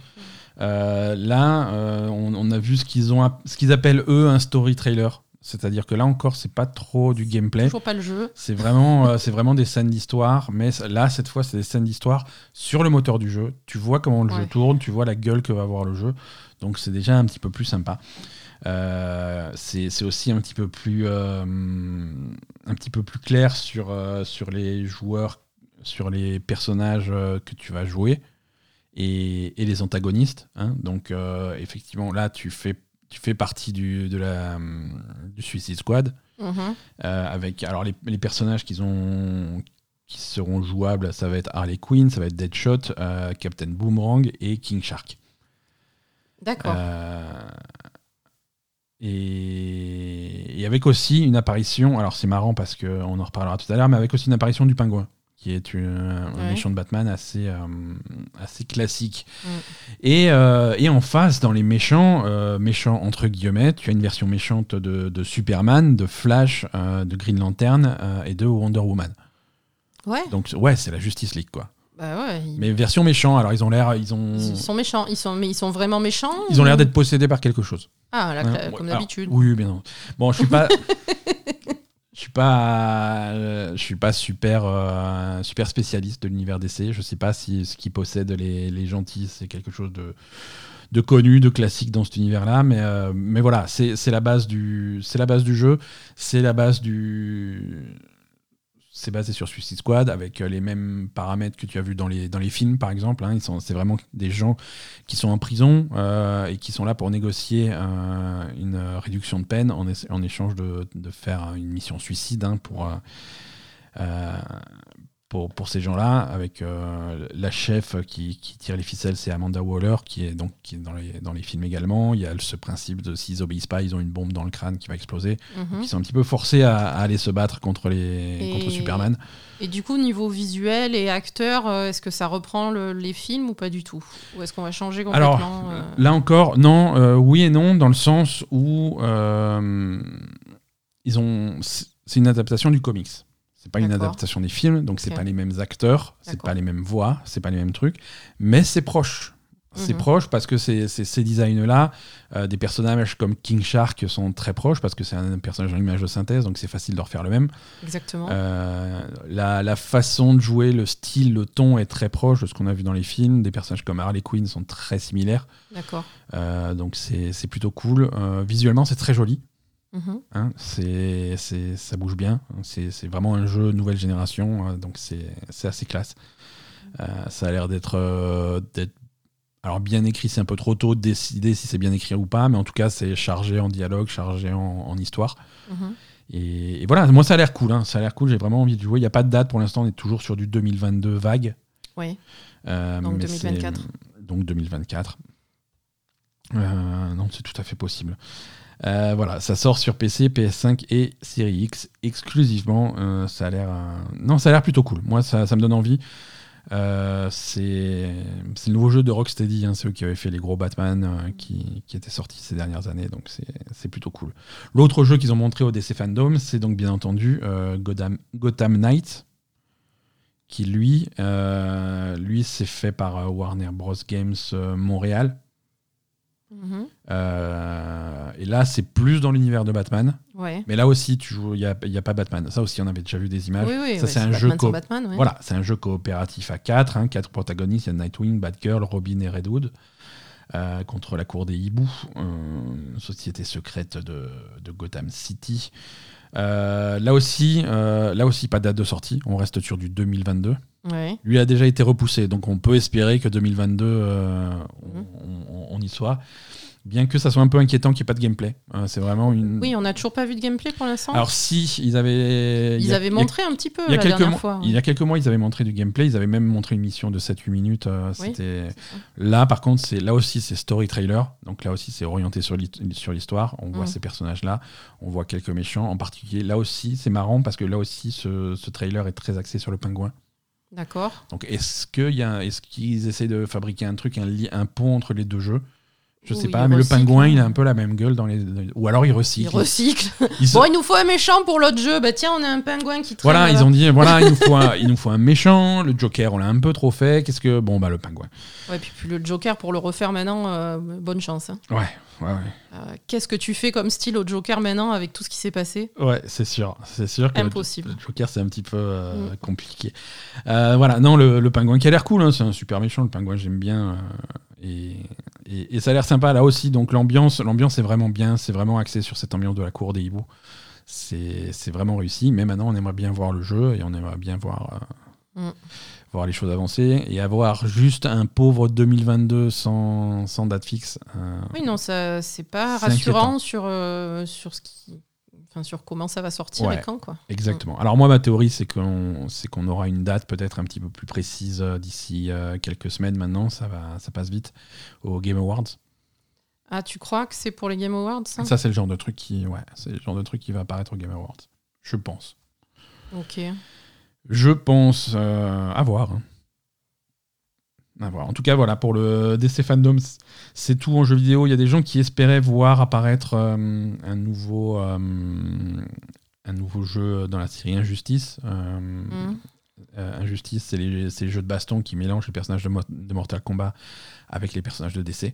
Là, on, a vu ce qu'ils ont, ce qu'ils appellent eux un story trailer. C'est-à-dire que là encore, c'est pas trop du gameplay. Toujours pas le jeu. C'est vraiment, euh, c'est vraiment des scènes d'histoire, mais là, cette fois, c'est des scènes d'histoire sur le moteur du jeu. Tu vois comment le jeu tourne, tu vois la gueule que va avoir le jeu. Donc c'est déjà un petit peu plus sympa. c'est aussi un petit peu plus, un petit peu plus clair sur, sur les joueurs, sur les personnages que tu vas jouer et, les antagonistes. Hein. Donc, euh, effectivement, là, tu fais, tu fais partie du, de la, du Suicide Squad. Mm-hmm. Euh, avec alors les, les personnages qui, ont, qui seront jouables, ça va être Harley Quinn, ça va être Deadshot, euh, Captain Boomerang et King Shark. D'accord. et, et, avec aussi une apparition, alors c'est marrant parce qu'on en reparlera tout à l'heure, mais avec aussi une apparition du pingouin qui est une, un méchant de Batman assez, euh, assez classique. Mm. Et, euh, et, en face, dans les méchants, euh, méchants entre guillemets, tu as une version méchante de, de Superman, de Flash, de Green Lantern et de Wonder Woman. Ouais. Donc ouais, c'est la Justice League quoi. Bah ouais, Mais version méchant, alors ils ont l'air, ils ont. Ils sont méchants, ils sont, mais ils sont vraiment méchants. Ils ont l'air d'être possédés par quelque chose. Ah, là, comme d'habitude. Oui, mais non. Bon, je suis pas. Je suis pas, euh, je suis pas super, euh, super spécialiste de l'univers DC. Je sais pas si ce qui possède les, les gentils, c'est quelque chose de, de connu, de classique dans cet univers-là. Mais, euh, mais voilà, c'est la base du, c'est la base du jeu, c'est la base du, c'est basé sur Suicide Squad avec euh, les mêmes paramètres que tu as vu dans les, dans les films, par exemple. Hein. C'est vraiment des gens qui sont en prison euh, et qui sont là pour négocier euh, une réduction de peine en, en échange de, de, faire une mission suicide hein, pour, pour, ces gens-là, avec euh, la chef qui, tire les ficelles, c'est Amanda Waller, qui est donc qui est dans, les, dans les films également. Il y a ce principe de s'ils obéissent pas, ils ont une bombe dans le crâne qui va exploser. Mhm. Ils sont un petit peu forcés à, aller se battre contre, les, contre Superman. Et du coup, niveau visuel et acteur, euh, est-ce que ça reprend les films ou pas du tout? Ou est-ce qu'on va changer complètement Alors, euh? là encore, non, oui et non, dans le sens où ils ont. C'est une adaptation du comics. C'est pas une adaptation des films, donc c'est pas les mêmes acteurs, c'est pas les mêmes voix, c'est pas les mêmes trucs, mais c'est proche. C'est mhm. proche parce que c'est ces designs-là, euh, des personnages comme King Shark sont très proches parce que c'est un personnage en image de synthèse, donc c'est facile de refaire le même. Exactement. Euh, la, la, façon de jouer, le style, le ton est très proche de ce qu'on a vu dans les films. Des personnages comme Harley Quinn sont très similaires. D'accord. Euh, donc c'est plutôt cool. visuellement, c'est très joli. Hein, c'est, ça bouge bien. C'est, vraiment un jeu nouvelle génération, euh, donc c'est, assez classe. Euh, ça a l'air euh, d'être, alors bien écrit, c'est un peu trop tôt de décider si c'est bien écrit ou pas, mais en tout cas c'est chargé en dialogue, chargé en, histoire. Mhm. Et, voilà, moi ça a l'air cool. Hein. ça a l'air cool. J'ai vraiment envie de jouer. Il n'y a pas de date pour l'instant. On est toujours sur du 2022 vague. Oui. donc 2024. Donc 2024. non, c'est tout à fait possible. Euh, voilà, ça sort sur PC, PS5 et Series X exclusivement. Euh, ça a l'air, euh, non, ça a l'air plutôt cool. Moi, ça, me donne envie. c'est le nouveau jeu de Rocksteady, hein, c'est eux qui avaient fait les gros Batman qui, qui, étaient sortis ces dernières années, donc c'est plutôt cool. L'autre jeu qu'ils ont montré au DC Fandom, c'est donc bien entendu Gotham, Gotham Knight, qui lui, lui c'est fait par Warner Bros Games Montréal. Mhm. Euh, et là, c'est plus dans l'univers de Batman. Ouais. Mais là aussi, tu joues, il n'y a, y a pas Batman. Ça aussi, on avait déjà vu des images. Oui, oui, ça, ouais, c'est un jeu Batman sans co- Batman, ouais. Voilà, c'est un jeu coopératif à 4, hein, quatre protagonistes, il y a Nightwing, Batgirl, Robin et Redwood, euh, contre la cour des hiboux, euh, une société secrète de, de Gotham City. Euh, là, aussi, euh, là aussi, pas de date de sortie, on reste sur du 2022. Ouais. Lui a déjà été repoussé, donc on peut espérer que 2022, euh, on, Mhm. on- on y soit. Bien que ça soit un peu inquiétant qu'il n'y ait pas de gameplay. Euh, c'est vraiment une... Oui, on n'a toujours pas vu de gameplay pour l'instant. Alors si, ils avaient... il Ils a- avaient a- montré un petit peu il y, a la dernière mois, fois. il y a quelques mois, ils avaient montré du gameplay. Ils avaient même montré une mission de 7-8 minutes. euh, Oui, c'était. Là, par contre, c'est là aussi, c'est story trailer. Donc là aussi, c'est orienté sur l'hi- sur l'histoire. On voit Mm. ces personnages-là. On voit quelques méchants. En particulier, là aussi, c'est marrant parce que là aussi, ce, ce trailer est très axé sur le pingouin. D'accord. Donc est-ce qu'il y a, est-ce qu'ils essaient de fabriquer un truc, un, un pont entre les deux jeux? Je sais pas, mais le pingouin, il a un peu la même gueule dans les. Ou alors il recycle. Il se- Bon, il nous faut un méchant pour l'autre jeu. Bah tiens, on a un pingouin qui traîne. Voilà, ils ont dit voilà, il nous faut un, il nous faut un méchant. Le Joker, on l'a un peu trop fait. Qu'est-ce que bon bah le pingouin. Ouais, puis, puis le Joker pour le refaire maintenant, euh, bonne chance. hein. Ouais, ouais, ouais. Euh, Qu'est-ce que tu fais comme style au Joker maintenant avec tout ce qui s'est passé? Ouais, c'est sûr, c'est sûr que le- Impossible. Le Joker, c'est un petit peu euh, Mm. compliqué. Voilà, non, le, le pingouin qui a l'air cool, hein, c'est un super méchant. Le pingouin, j'aime bien. Et, et, et ça a l'air sympa là aussi. Donc l'ambiance, l'ambiance est vraiment bien. C'est vraiment axé sur cette ambiance de la cour des hiboux. C'est vraiment réussi. Mais maintenant, on aimerait bien voir le jeu et on aimerait bien voir. euh, Mm. Voir les choses avancer et avoir juste un pauvre 2022 sans, sans date fixe. euh, Oui, non, c'est pas rassurant inquiétant. sur, euh, sur, ce qui... enfin, sur comment ça va sortir Ouais. et quand. Quoi. Exactement. Alors moi, ma théorie, c'est qu'on qu'on aura une date peut-être un petit peu plus précise euh, d'ici euh, quelques semaines maintenant. Ça, va, ça passe vite au Game Awards. Ah, tu crois que c'est pour les Game Awards ça? Ça, c'est le genre de truc qui, ouais, c'est le genre de truc qui va apparaître au Game Awards. Je pense. Ok. Je pense euh, à voir. hein. Voir. En tout cas, voilà, pour le DC Fandom, c'est tout en jeu vidéo. Il y a des gens qui espéraient voir apparaître euh, un, nouveau, euh, un nouveau jeu dans la série Injustice. Euh. Euh, Injustice, c'est les, jeux de baston qui mélangent les personnages de, Mo- de Mortal Kombat avec les personnages de DC.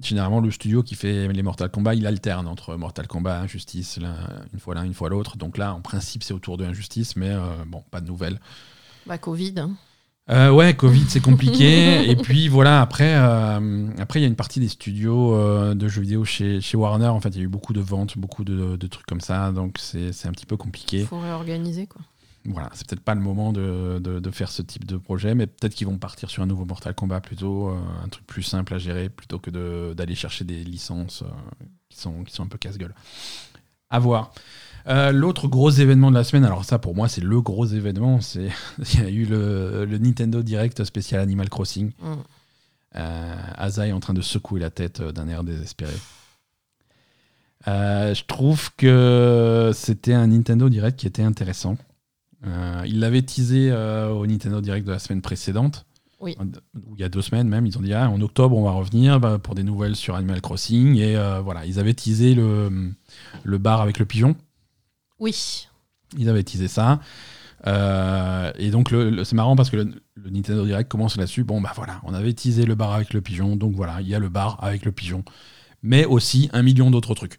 Généralement, le studio qui fait les Mortal Kombat, il alterne entre Mortal Kombat, Injustice, une fois l'un, une fois l'autre. Donc là, en principe, c'est autour de Injustice, mais bon, pas de nouvelles. Bah, Covid. hein. Euh, ouais, Covid, c'est compliqué. et puis voilà, après, euh, après il y a une partie des studios euh, de jeux vidéo chez, chez Warner. En fait, il y a eu beaucoup de ventes, beaucoup de, de trucs comme ça. Donc c'est un petit peu compliqué. Il faut réorganiser. Quoi. Voilà, c'est peut-être pas le moment de, de- de faire ce type de projet, mais peut-être qu'ils vont partir sur un nouveau Mortal Kombat plutôt, un truc plus simple à gérer, plutôt que de- d'aller chercher des licences qui, sont, qui sont un peu casse-gueule. À voir. Euh, L'autre gros événement de la semaine, alors ça pour moi c'est le gros événement, c'est il y a eu le, le Nintendo Direct spécial Animal Crossing. Mm. Euh, Asa est en train de secouer la tête euh, d'un air désespéré. Euh, je trouve que c'était un Nintendo Direct qui était intéressant. Ils l'avaient teasé au Nintendo Direct de la semaine précédente. Oui. Ou il y a deux semaines même, ils ont dit ah, en octobre on va revenir bah, pour des nouvelles sur Animal Crossing et euh, voilà ils avaient teasé le, le bar avec le pigeon. Oui. Ils avaient teasé ça. Euh, et donc, le, le- c'est marrant parce que le, le Nintendo Direct commence là-dessus. Bon, bah voilà, on avait teasé le bar avec le pigeon. Donc voilà, il y a le bar avec le pigeon. Mais aussi un million d'autres trucs.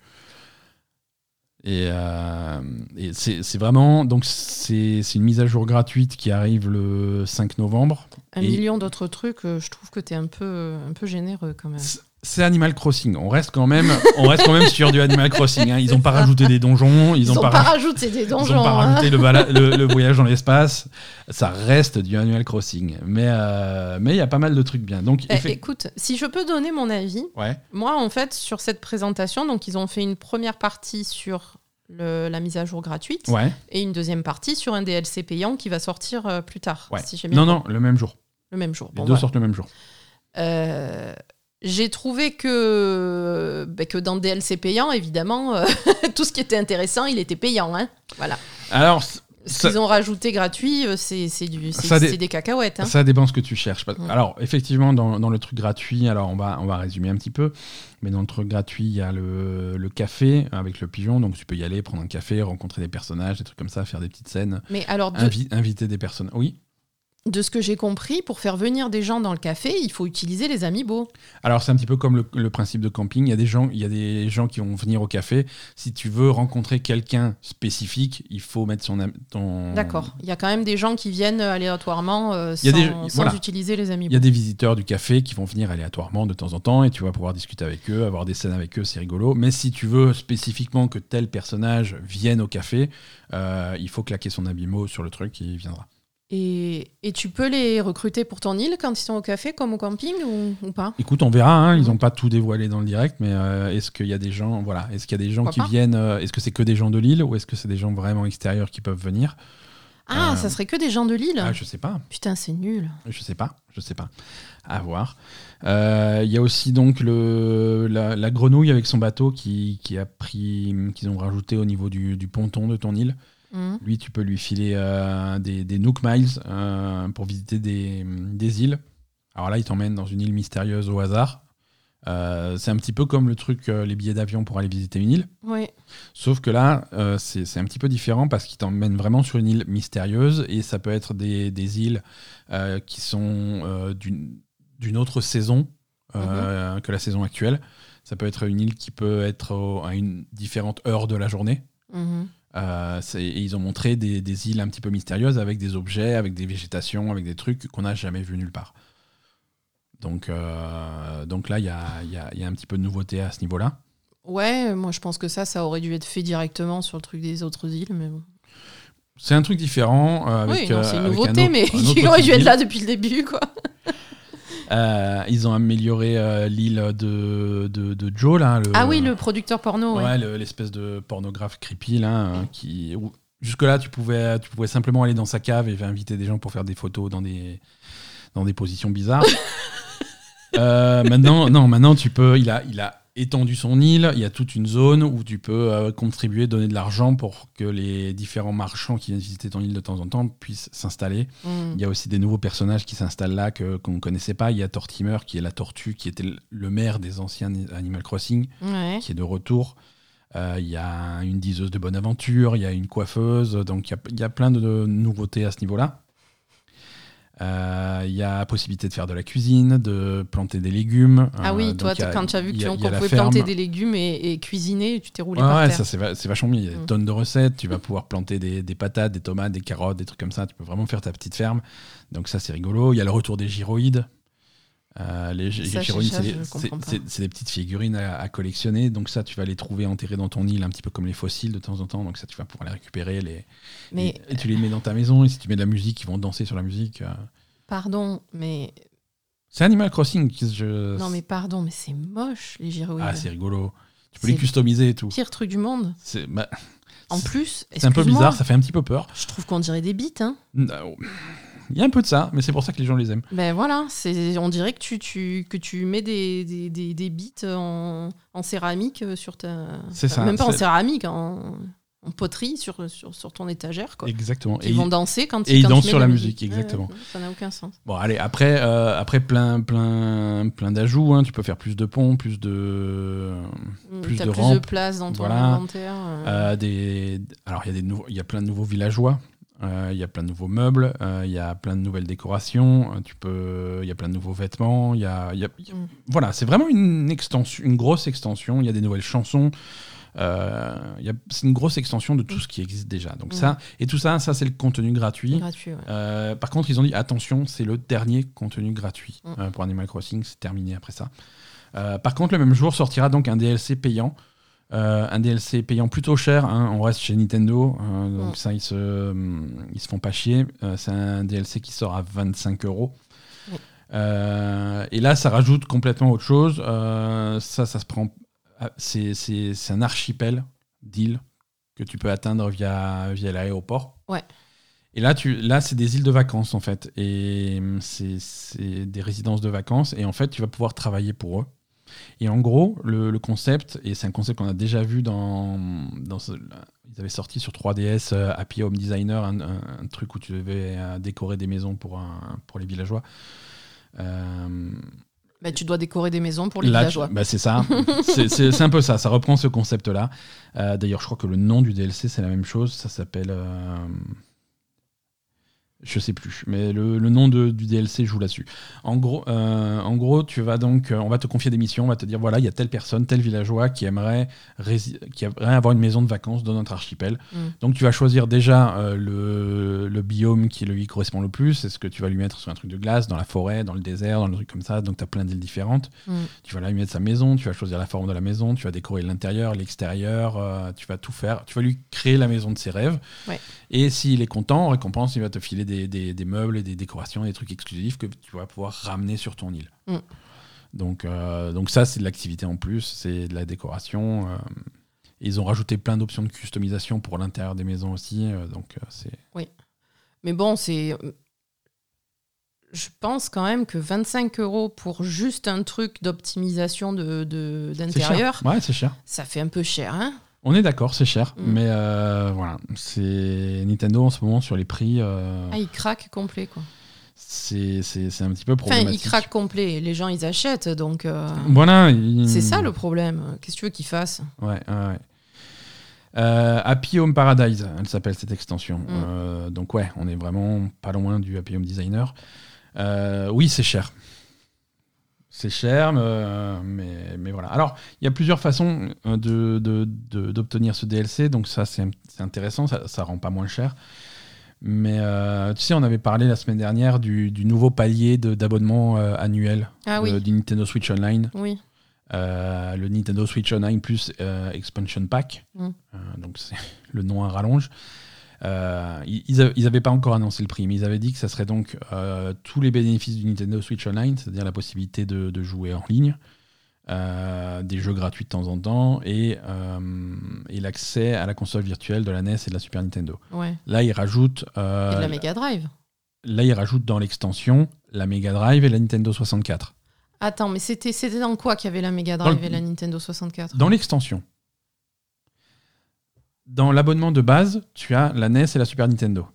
Et, euh, et c'est c'est vraiment. Donc, c'est c'est une mise à jour gratuite qui arrive le 5 novembre. Un Et- million d'autres trucs, euh, je trouve que tu es un peu, un peu généreux quand même. C'est- Animal Crossing. On reste quand même, on reste quand même sur du Animal Crossing. hein. Ils n'ont pas rajouté des donjons. Ils Ils n'ont ont pas, pas raj- rajouté des Ils donjons. n'ont pas hein. rajouté le, bala- le- le voyage dans l'espace. Ça reste du Animal Crossing. Mais euh, mais il y a pas mal de trucs bien. Donc, Eh, écoute, si je peux donner mon avis, ouais. moi en fait sur cette présentation, donc ils ont fait une première partie sur le- la mise à jour gratuite Ouais. et une deuxième partie sur un DLC payant qui va sortir euh, plus tard. Ouais. Si Non, non, le même jour. le même jour. Les Bon, deux sortent le même jour. Euh, j'ai trouvé que, bah, que dans DLC payant, évidemment, euh, tout ce qui était intéressant, il était payant. Hein voilà. Alors, Ce qu'ils ont rajouté gratuit, euh, c'est du- dé- des cacahuètes. hein. ça dépend ce que tu cherches. Alors, effectivement, dans, dans le truc gratuit, alors on va, on va résumer un petit peu. Mais dans le truc gratuit, il y a le, le café avec le pigeon. Donc, tu peux y aller, prendre un café, rencontrer des personnages, des trucs comme ça, faire des petites scènes, Mais alors, de- invi- inviter des personnes. Oui. De ce que j'ai compris, pour faire venir des gens dans le café, il faut utiliser les amiibo. Alors c'est un petit peu comme le, le principe de camping. Il y a des gens, il y a des gens qui vont venir au café. Si tu veux rencontrer quelqu'un spécifique, il faut mettre son ton. D'accord. Il y a quand même des gens qui viennent aléatoirement euh, Il y sans, a des- sans voilà. utiliser les Il amiibo. y a des visiteurs du café qui vont venir aléatoirement de temps en temps et tu vas pouvoir discuter avec eux, avoir des scènes avec eux, c'est rigolo. Mais si tu veux spécifiquement que tel personnage vienne au café, euh, il faut claquer son abimo sur le truc et il viendra. Et, et tu peux les recruter pour ton île quand ils sont au café comme au camping ou, ou pas? Écoute, on verra. hein, ils n'ont pas tout dévoilé dans le direct, mais euh, est-ce qu'il y a des gens, voilà, est-ce qu'il y a des gens Pourquoi qui pas? viennent euh, Est-ce que c'est que des gens de Lille ou est-ce que c'est des gens vraiment extérieurs qui peuvent venir? Ah, Euh, ça serait que des gens de Lille Ah, je sais pas. Putain, c'est nul. Je sais pas, je sais pas. À voir. Il y a aussi donc le, la, la grenouille avec son bateau qui, qui a pris, qu'ils ont rajouté au niveau du, du ponton de ton île. Mhm. Lui, tu peux lui filer euh, des, des Nook Miles euh, pour visiter des, des îles. Alors là, il t'emmène dans une île mystérieuse au hasard. Euh, c'est un petit peu comme le truc, les billets d'avion pour aller visiter une île. Sauf que là, c'est c'est un petit peu différent parce qu'il t'emmène vraiment sur une île mystérieuse et ça peut être des, des îles qui sont d'une d'une autre saison euh, que la saison actuelle. Ça peut être une île qui peut être au- à une différente heure de la journée. Mhm. Euh, et ils ont montré des, des îles un petit peu mystérieuses avec des objets, avec des végétations, avec des trucs qu'on n'a jamais vu nulle part. Donc, euh, donc là, il y a, il y a- il y a un petit peu de nouveauté à ce niveau-là. Ouais, moi je pense que ça, ça aurait dû être fait directement sur le truc des autres îles. Mais bon. C'est un truc différent. euh, avec, oui, euh, c'est une un nouveauté, autre- mais qui aurait dû être là depuis le début, quoi. Euh, ils ont amélioré euh, l'île de, de, de Joe, là. Le, Ah oui, le producteur porno, ouais. Ouais, le- l'espèce de pornographe creepy, là. euh, qui, Jusque-là, tu pouvais, tu pouvais simplement aller dans sa cave et inviter des gens pour faire des photos dans des, dans des positions bizarres. Euh, maintenant, non, maintenant, tu peux. Il a, il a étendu son île. Il y a toute une zone où tu peux euh, contribuer, donner de l'argent pour que les différents marchands qui viennent visiter ton île de temps en temps puissent s'installer. Mm. Il y a aussi des nouveaux personnages qui s'installent là que qu'on ne connaissait pas. Il y a Tortimer qui est la tortue, qui était le maire des anciens Animal Crossing, Ouais. qui est de retour. Euh, il y a une diseuse de bonne aventure, il y a une coiffeuse, donc il y a, il y a plein de nouveautés à ce niveau-là. Euh, Il y a possibilité de faire de la cuisine, de planter des légumes. Ah Euh, oui, donc toi, a- quand tu as vu qu'on pouvait planter des légumes et, et cuisiner, tu t'es roulé par ouais, terre. ça c'est va- c'est vachement bien. Il y a des Mm. tonnes de recettes. Tu vas pouvoir planter des, des patates, des tomates, des carottes, des trucs comme ça. Tu peux vraiment faire ta petite ferme. Donc ça c'est rigolo. Il y a le retour des gyroïdes. Euh, les ça, c'est des- petites figurines à, à collectionner. Donc ça, tu vas les trouver enterrées dans ton île, un petit peu comme les fossiles de temps en temps. Donc ça, tu vas pouvoir les récupérer. Les, Mais et, et tu les mets dans ta maison. Et si tu mets de la musique, ils vont danser sur la musique. euh. pardon, mais C'est Animal Crossing. Je... non, mais pardon, mais c'est moche les gyroïdes. Ah, c'est rigolo. Tu peux les customiser et tout. pire truc du monde. C'est bah, En plus, c'est un peu bizarre. Ça fait un petit peu peur. Je trouve qu'on dirait des bites, hein. Non. Il y a un peu de ça, mais c'est pour ça que les gens les aiment. Ben voilà, c'est, on dirait que tu, tu, que tu mets des, des, des, des bites en, en céramique sur ta. C'est ça, Même pas en céramique, en, en poterie sur, sur, sur ton étagère. Quoi. Exactement. Et vont ils- danser quand et ils quand tu dansent mets sur la musique, exactement. Ouais, ça n'a aucun sens. Bon, allez, après, euh, après plein, plein, plein d'ajouts. hein. Tu peux faire plus de ponts, plus de. Plus T'as de plus de place dans ton voilà. inventaire. euh. euh, des... Alors, il y, a des y a plein de nouveaux villageois. Euh, Il y a plein de nouveaux meubles, euh, il y a plein de nouvelles décorations, euh, tu peux, il y a plein de nouveaux vêtements, il y a, il y a- il y a- Mm. voilà, c'est vraiment une extension, une grosse extension. Il y a des nouvelles chansons, euh, c'est une grosse extension de tout ce qui existe déjà. Donc Mm. ça et tout ça, ça c'est le contenu gratuit. gratuit. ouais. Euh, par contre, ils ont dit attention, c'est le dernier contenu gratuit Mm. euh, pour Animal Crossing, c'est terminé après ça. Par contre, le même jour sortira donc un DLC payant. Euh, un DLC payant plutôt cher, hein, on reste chez Nintendo, euh, donc Mm. ça ils se, ils se font pas chier. Euh, c'est un DLC qui sort à 25 euros. Euh, et là, ça rajoute complètement autre chose. Ça, ça se prend. C'est c'est- c'est un archipel d'îles que tu peux atteindre via, via l'aéroport. Ouais. Et là, tu, là c'est des îles de vacances, en fait. Et hum, c'est c'est des résidences de vacances. Et en fait, tu vas pouvoir travailler pour eux. Et en gros, le, le concept, et c'est un concept qu'on a déjà vu dans. dans ce- ils avaient sorti sur 3DS euh, Happy Home Designer, un, un- un truc où tu devais euh, décorer des maisons pour, un- pour les villageois. Euh, Bah, tu dois décorer des maisons pour les Là, villageois. bah, c'est ça. c'est un peu ça. Ça reprend ce concept-là. Euh, D'ailleurs, je crois que le nom du DLC, c'est la même chose. Ça s'appelle. Je sais plus, mais le, le nom de- du DLC joue là-dessus. En gros, euh, en gros, tu vas donc, euh, on va te confier des missions, on va te dire voilà, il y a telle personne, tel villageois qui aimerait, qui aimerait avoir une maison de vacances dans notre archipel. Mm. Donc tu vas choisir déjà euh, le, le biome qui lui correspond le plus. Est-ce que tu vas lui mettre sur un truc de glace, dans la forêt, dans le désert, dans le truc comme ça. Donc tu as plein d'îles différentes. Mm. Tu vas là lui mettre sa maison, tu vas choisir la forme de la maison, tu vas décorer l'intérieur, l'extérieur, euh, tu vas tout faire. Tu vas lui créer la maison de ses rêves. Ouais. Et s'il est content, en récompense, il va te filer des, des- des meubles et des décorations, des trucs exclusifs que tu vas pouvoir ramener sur ton île. Mm. Donc, euh, donc ça, c'est de l'activité en plus, c'est de la décoration. euh, ils ont rajouté plein d'options de customisation pour l'intérieur des maisons aussi. euh, donc c'est Mais bon, c'est. Je pense quand même que 25 euros pour juste un truc d'optimisation de, de- d'intérieur, cher. Ouais, c'est cher. ça fait un peu cher, hein On est d'accord, c'est cher, Mm. mais euh, voilà, c'est Nintendo en ce moment sur les prix. euh, Ah, il craque complet, quoi. c'est un petit peu Enfin, problématique. il craque complet. Les gens, ils achètent, donc. euh, Voilà. il- C'est ça le problème. Qu'est-ce que tu veux qu'ils fassent? Ouais, ouais, ouais. Euh, Happy Home Paradise, elle s'appelle cette extension. Mm. Euh, donc ouais, on est vraiment pas loin du Happy Home Designer. Euh, oui, c'est cher. C'est cher, mais, mais, mais voilà. Alors, il y a plusieurs façons euh, de- de- de- d'obtenir ce DLC, donc ça c'est intéressant, ça, ça rend pas moins cher. Mais euh, tu sais, on avait parlé la semaine dernière du, du nouveau palier d'abonnement euh, annuel Ah euh, oui, du Nintendo Switch Online. oui. Euh, le Nintendo Switch Online plus euh, Expansion Pack. Mm. Euh, donc c'est le nom à rallonge. Euh, ils n'avaient pas encore annoncé le prix, mais ils avaient dit que ça serait donc euh, tous les bénéfices du Nintendo Switch Online, c'est-à-dire la possibilité de, de jouer en ligne, euh, des jeux gratuits de temps en temps et, et l'accès à la console virtuelle de la NES et de la Super Nintendo. Ouais. Là, ils rajoutent, Et de la Mega Drive. là, ils rajoutent dans l'extension la Mega Drive et la Nintendo 64. Attends, mais c'était dans quoi qu'il y avait la Mega Drive le- et la Nintendo 64 Dans l'extension. Dans l'abonnement de base, tu as la NES et la Super Nintendo.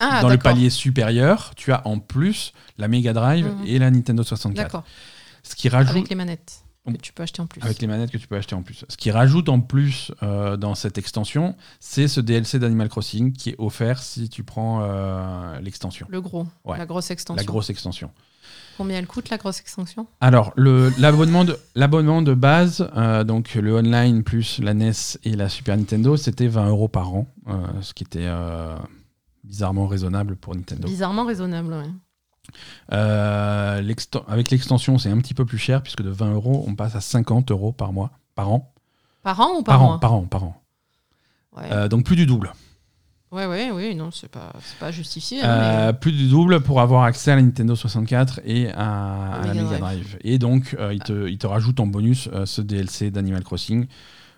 Ah, Dans le palier supérieur, tu as en plus la Mega Drive Mhm. et la Nintendo 64. D'accord. Ce qui rajoute Avec les manettes que tu peux acheter en plus. avec les manettes que tu peux acheter en plus. Ce qui rajoute en plus euh, dans cette extension, c'est ce DLC d'Animal Crossing qui est offert si tu prends euh, l'extension, Le gros, Ouais. la grosse extension. la grosse extension. Combien elle coûte la grosse extension Alors, l'abonnement de, de base, euh, donc le online plus la NES et la Super Nintendo, c'était 20 euros par an, euh, ce qui était euh, bizarrement raisonnable pour Nintendo. Bizarrement raisonnable. l'exten- avec l'extension, c'est un petit peu plus cher, puisque de 20 euros, on passe à 50 euros par mois, par an. Par an ou par, Par an, par an, par an. Ouais. Donc plus du double. Ouais, ouais, oui, non, c'est pas, c'est pas justifié. hein, Euh, plus du double pour avoir accès à la Nintendo 64 et à, à la Mega Mega Drive. Drive. Et donc, euh, il, te, il te rajoute en bonus euh, ce DLC d'Animal Crossing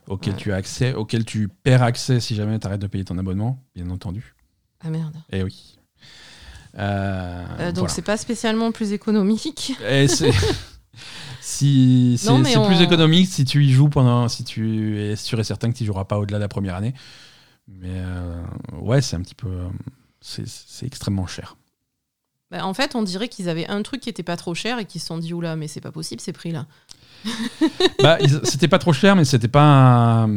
auquel Ouais. tu as accès, auquel tu perds accès si jamais tu arrêtes de payer ton abonnement, bien entendu. mais- Ah merde. Et oui. Euh, Euh, donc voilà. c'est pas spécialement plus économique. Et c'est- si, c'est Non, mais c'est plus on- économique si tu y joues pendant. Si tu es sûr et certain que tu joueras pas au-delà de la première année. Mais euh, ouais, c'est un petit peu. euh, C'est extrêmement cher. Bah, en fait, on dirait qu'ils avaient un truc qui était pas trop cher et qu'ils se sont dit oula, mais c'est pas possible ces prix-là. bah, c'était pas trop cher, mais c'était pas.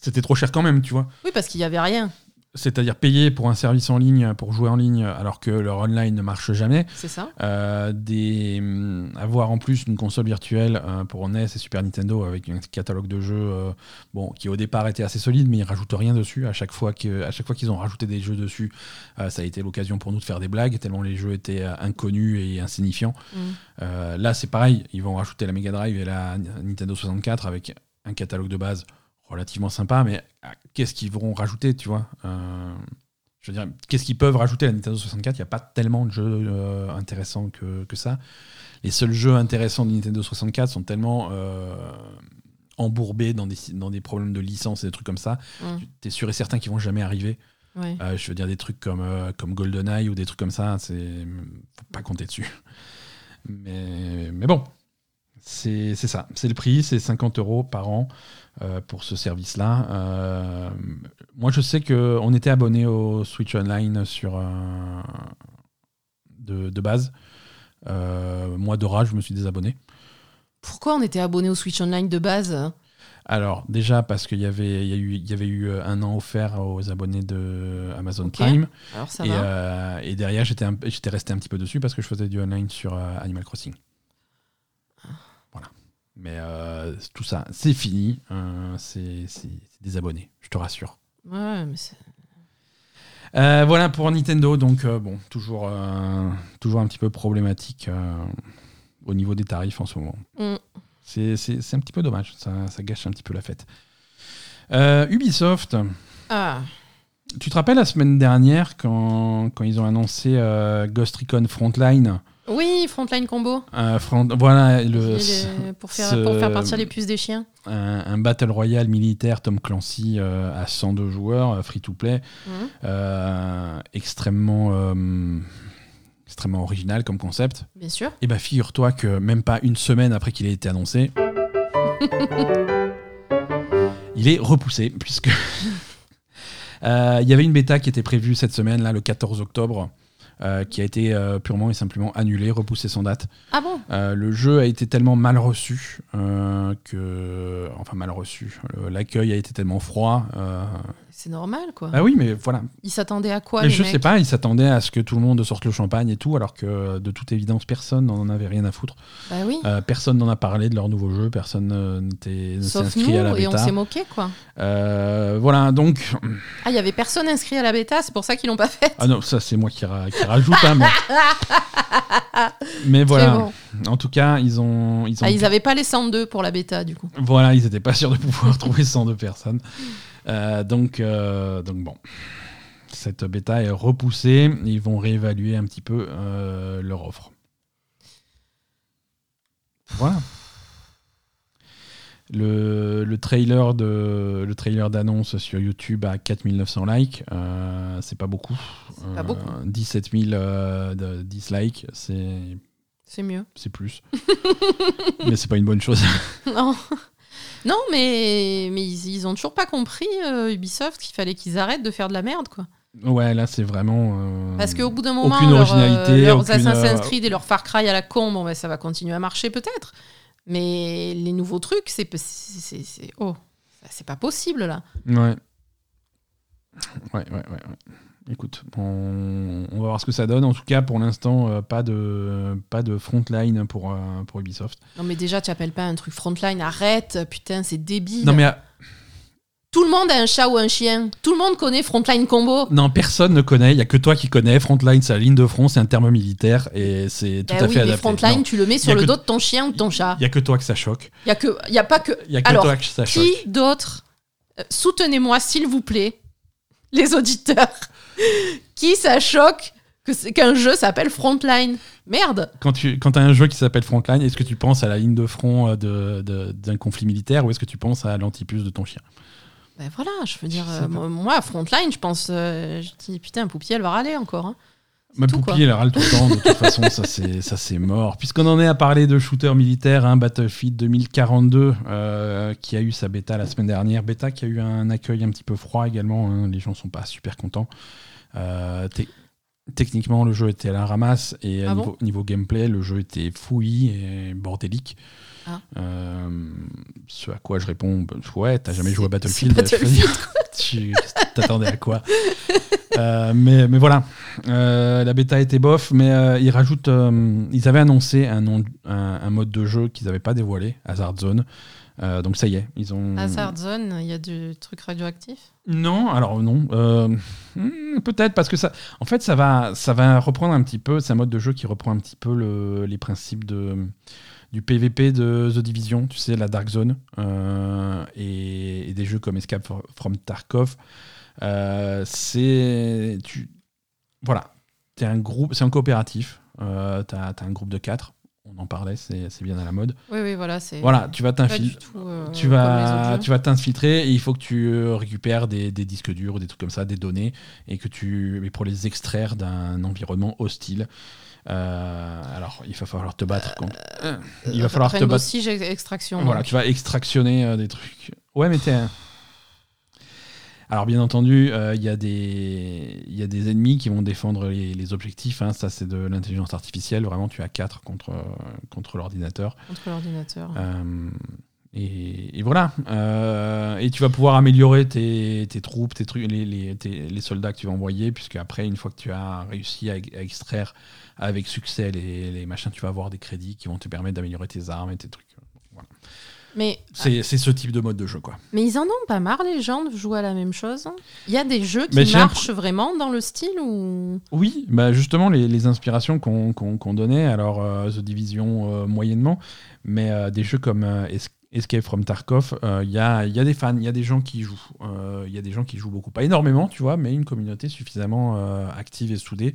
C'était trop cher quand même, tu vois. Oui, parce qu'il y avait rien. C'est-à-dire payer pour un service en ligne, pour jouer en ligne, alors que leur online ne marche jamais. C'est ça Euh, des, hum, avoir en plus une console virtuelle euh, pour NES et Super Nintendo avec un catalogue de jeux euh, bon, qui au départ était assez solide, mais ils rajoutent rien dessus. À chaque fois qu'ils ont rajouté des jeux dessus, ça a été l'occasion pour nous de faire des blagues, tellement les jeux étaient inconnus et insignifiants. Mm. Là, c'est pareil, ils vont rajouter la Mega Drive et la Nintendo 64 avec un catalogue de base relativement sympa, mais euh, qu'est-ce qu'ils vont rajouter, tu vois Euh, Je veux dire, qu'est-ce qu'ils peuvent rajouter à la Nintendo 64 Il n'y a pas tellement de jeux euh, intéressants que, que ça. Les seuls jeux intéressants de Nintendo 64 sont tellement euh, embourbés dans des, dans des problèmes de licence et des trucs comme ça. Mm. Tu es sûr et certain qu'ils vont jamais arriver. Ouais. Je veux dire des trucs comme, comme GoldenEye ou des trucs comme ça, c'est faut pas compter dessus. Mais, mais bon, c'est c'est ça. C'est le prix, c'est 50 euros par an pour ce service-là. Euh, moi, je sais qu'on était abonné au Switch Online sur euh, de, de base. Euh, moi, Dora, je me suis désabonné. Pourquoi on était abonné au Switch Online de base? Alors, déjà, parce qu'il y avait, il y, a eu- y avait eu euh, un an offert aux abonnés de Amazon. Prime. Alors ça Et, va. euh, et derrière, j'étais resté un petit peu dessus parce que je faisais du online sur euh, Animal Crossing. Mais euh, tout ça, c'est fini. Euh, c'est des abonnés, je te rassure. Ouais, mais c'est- Euh, voilà pour Nintendo. Donc, euh, bon, toujours, toujours un petit peu problématique au niveau des tarifs en ce moment. Mm. C'est un petit peu dommage. Ça, ça gâche un petit peu la fête. Ubisoft. Ah, Tu te rappelles la semaine dernière quand, quand ils ont annoncé Ghost Recon Frontline? Oui, Frontline Combo. Euh, front- Voilà, le, Et les- pour, faire, ce- pour faire partir les puces des chiens. un, un Battle Royale militaire Tom Clancy euh, à 102 joueurs, euh, free to play, Mhm. euh, extrêmement, extrêmement original comme concept. Bien sûr. Et bah figure-toi que même pas une semaine après qu'il ait été annoncé, il est repoussé puisque il y avait une bêta qui était prévue cette semaine, là, le 14 octobre. Euh, qui a été euh, purement et simplement annulée, repoussée sans date. Ah bon? Euh, le jeu a été tellement mal reçu que. Enfin, mal reçu. L'accueil a été tellement froid. C'est normal, quoi. Ah oui, mais voilà. Ils s'attendaient à quoi, Mais les je mecs sais pas, ils s'attendaient à ce que tout le monde sorte le champagne et tout, alors que de toute évidence, personne n'en avait rien à foutre. Bah oui. Euh, personne n'en a parlé de leur nouveau jeu, personne n'était- s'est Sauf inscrit nous, à la et on bêta. s'est moqué, quoi. Euh, voilà, donc. Ah, il y avait personne inscrit à la bêta, c'est pour ça qu'ils l'ont pas fait. Ah non, ça c'est moi qui, ra- qui rajoute, hein, mais... mais voilà. Bon. En tout cas, ils ont. Ils ont Ah, ils avaient pas les 102 pour la bêta, du coup. Voilà, ils n'étaient pas sûrs de pouvoir trouver 102 personnes. Euh, donc, euh, donc bon, cette bêta est repoussée. Ils vont réévaluer un petit peu euh, leur offre. Voilà. Le, le trailer de le trailer d'annonce sur YouTube a 4900 likes, euh, c'est pas beaucoup. Pas beaucoup. 17 000 euh, de dislikes, c'est C'est mieux. c'est plus, mais c'est pas une bonne chose. Non. Non, mais, mais ils, ils ont toujours pas compris, euh, Ubisoft, qu'il fallait qu'ils arrêtent de faire de la merde, quoi. Ouais, là c'est vraiment. euh, Parce qu'au bout d'un moment, aucune leur, euh, originalité, leurs aucune, Assassin's euh, Creed et leur Far Cry à la con, bon, ben, ça va continuer à marcher peut-être. Mais les nouveaux trucs, c'est c'est- c'est- c'est- oh, c'est pas possible là. Ouais. Ouais, ouais, ouais. ouais. Écoute, on, on va voir ce que ça donne. En tout cas, pour l'instant, euh, pas de pas de frontline pour euh, pour Ubisoft. Non mais déjà, tu appelles pas un truc Frontline, arrête, putain, c'est débile. Non mais euh, Tout le monde a un chat ou un chien. Tout le monde connaît Frontline Combo. non, personne ne connaît. Il y a que toi qui connais. Frontline, c'est la ligne de front, c'est un terme militaire et c'est tout Ben à oui, fait mais adapté. Frontline, Non, tu le mets sur le dos de ton chien ou de ton chat. Il y a que toi que ça choque. Il y a que, il y a pas que. Il y a que Alors, toi que ça choque. Qui d'autre Soutenez-moi, s'il vous plaît, les auditeurs. qui ça choque qu'un jeu s'appelle Frontline Merde Quand tu quand as un jeu qui s'appelle Frontline, est-ce que tu penses à la ligne de front euh, de- de- d'un conflit militaire ou est-ce que tu penses à l'antipuce de ton chien? Ben voilà, je veux dire, euh, moi, Frontline, je pense, euh, je dis, putain, Poupie, elle va râler encore. hein. Ma tout, poupille, elle râle tout le temps. De toute façon, ça c'est mort. Puisqu'on en est à parler de shooter militaire, hein, Battlefield 2042, euh, qui a eu sa bêta la semaine dernière. Bêta qui a eu un accueil un petit peu froid également. hein. Les gens sont pas super contents. Euh, te- Techniquement, le jeu était à la ramasse et Ah niveau, bon niveau gameplay, le jeu était fouillis et bordélique. Ah. Euh, ce à quoi je réponds, bah, ouais, t'as jamais joué à Battlefield. dire, tu t'attendais à quoi? Euh, mais, mais voilà, Euh, la bêta était bof, mais euh, ils rajoutent, ils avaient annoncé un, nom, un, un mode de jeu qu'ils n'avaient pas dévoilé, Hazard Zone. Donc ça y est, ils ont. Hazard Zone, il y a du truc radioactif? Non, alors non. Hmm, Peut-être parce que ça, en fait, ça va, ça va reprendre un petit peu. C'est un mode de jeu qui reprend un petit peu le- les principes de du PVP de The Division, tu sais, la Dark Zone, euh, et, et des jeux comme Escape from Tarkov. Euh, c'est, tu, voilà, t'es un groupe, c'est un coopératif. Euh, t'as, as un groupe de quatre. On en parlait, c'est, c'est bien à la mode. Oui, oui, voilà, c'est Voilà, tu vas t'infiltrer euh, tu vas, tu vas t'infiltrer et il faut que tu récupères des, des disques durs ou des trucs comme ça, des données, et que tu, mais pour les extraire d'un environnement hostile. Euh, alors, il va falloir te battre contre. il va falloir te battre. Six Extraction. Voilà, donc. tu vas extractionner euh, des trucs. Ouais, mais t'es. Alors, bien entendu, euh, il y, a des- il y a des ennemis qui vont défendre les, les objectifs. hein. Ça, c'est de l'intelligence artificielle. Vraiment, tu as 4 contre, contre l'ordinateur. Contre l'ordinateur. Euh, Et, et voilà. Euh, et tu vas pouvoir améliorer tes, tes troupes, tes trucs, les, les, tes- les soldats que tu vas envoyer, puisque après, une fois que tu as réussi à, à extraire avec succès les, les machins, tu vas avoir des crédits qui vont te permettre d'améliorer tes armes et tes trucs. Mais, C'est ce type de mode de jeu, quoi. mais ils en ont pas marre, les gens, de jouer à la même chose Il y a des jeux qui Mais marchent vraiment dans le style ou... Oui, bah justement, les, les inspirations qu'on donnait, alors euh, The Division euh, moyennement, mais euh, des jeux comme Es- Escape from Tarkov, il y, a, y a des fans, il y a des gens qui jouent. Il y a des gens qui jouent beaucoup. Pas énormément, tu vois, mais une communauté suffisamment active et soudée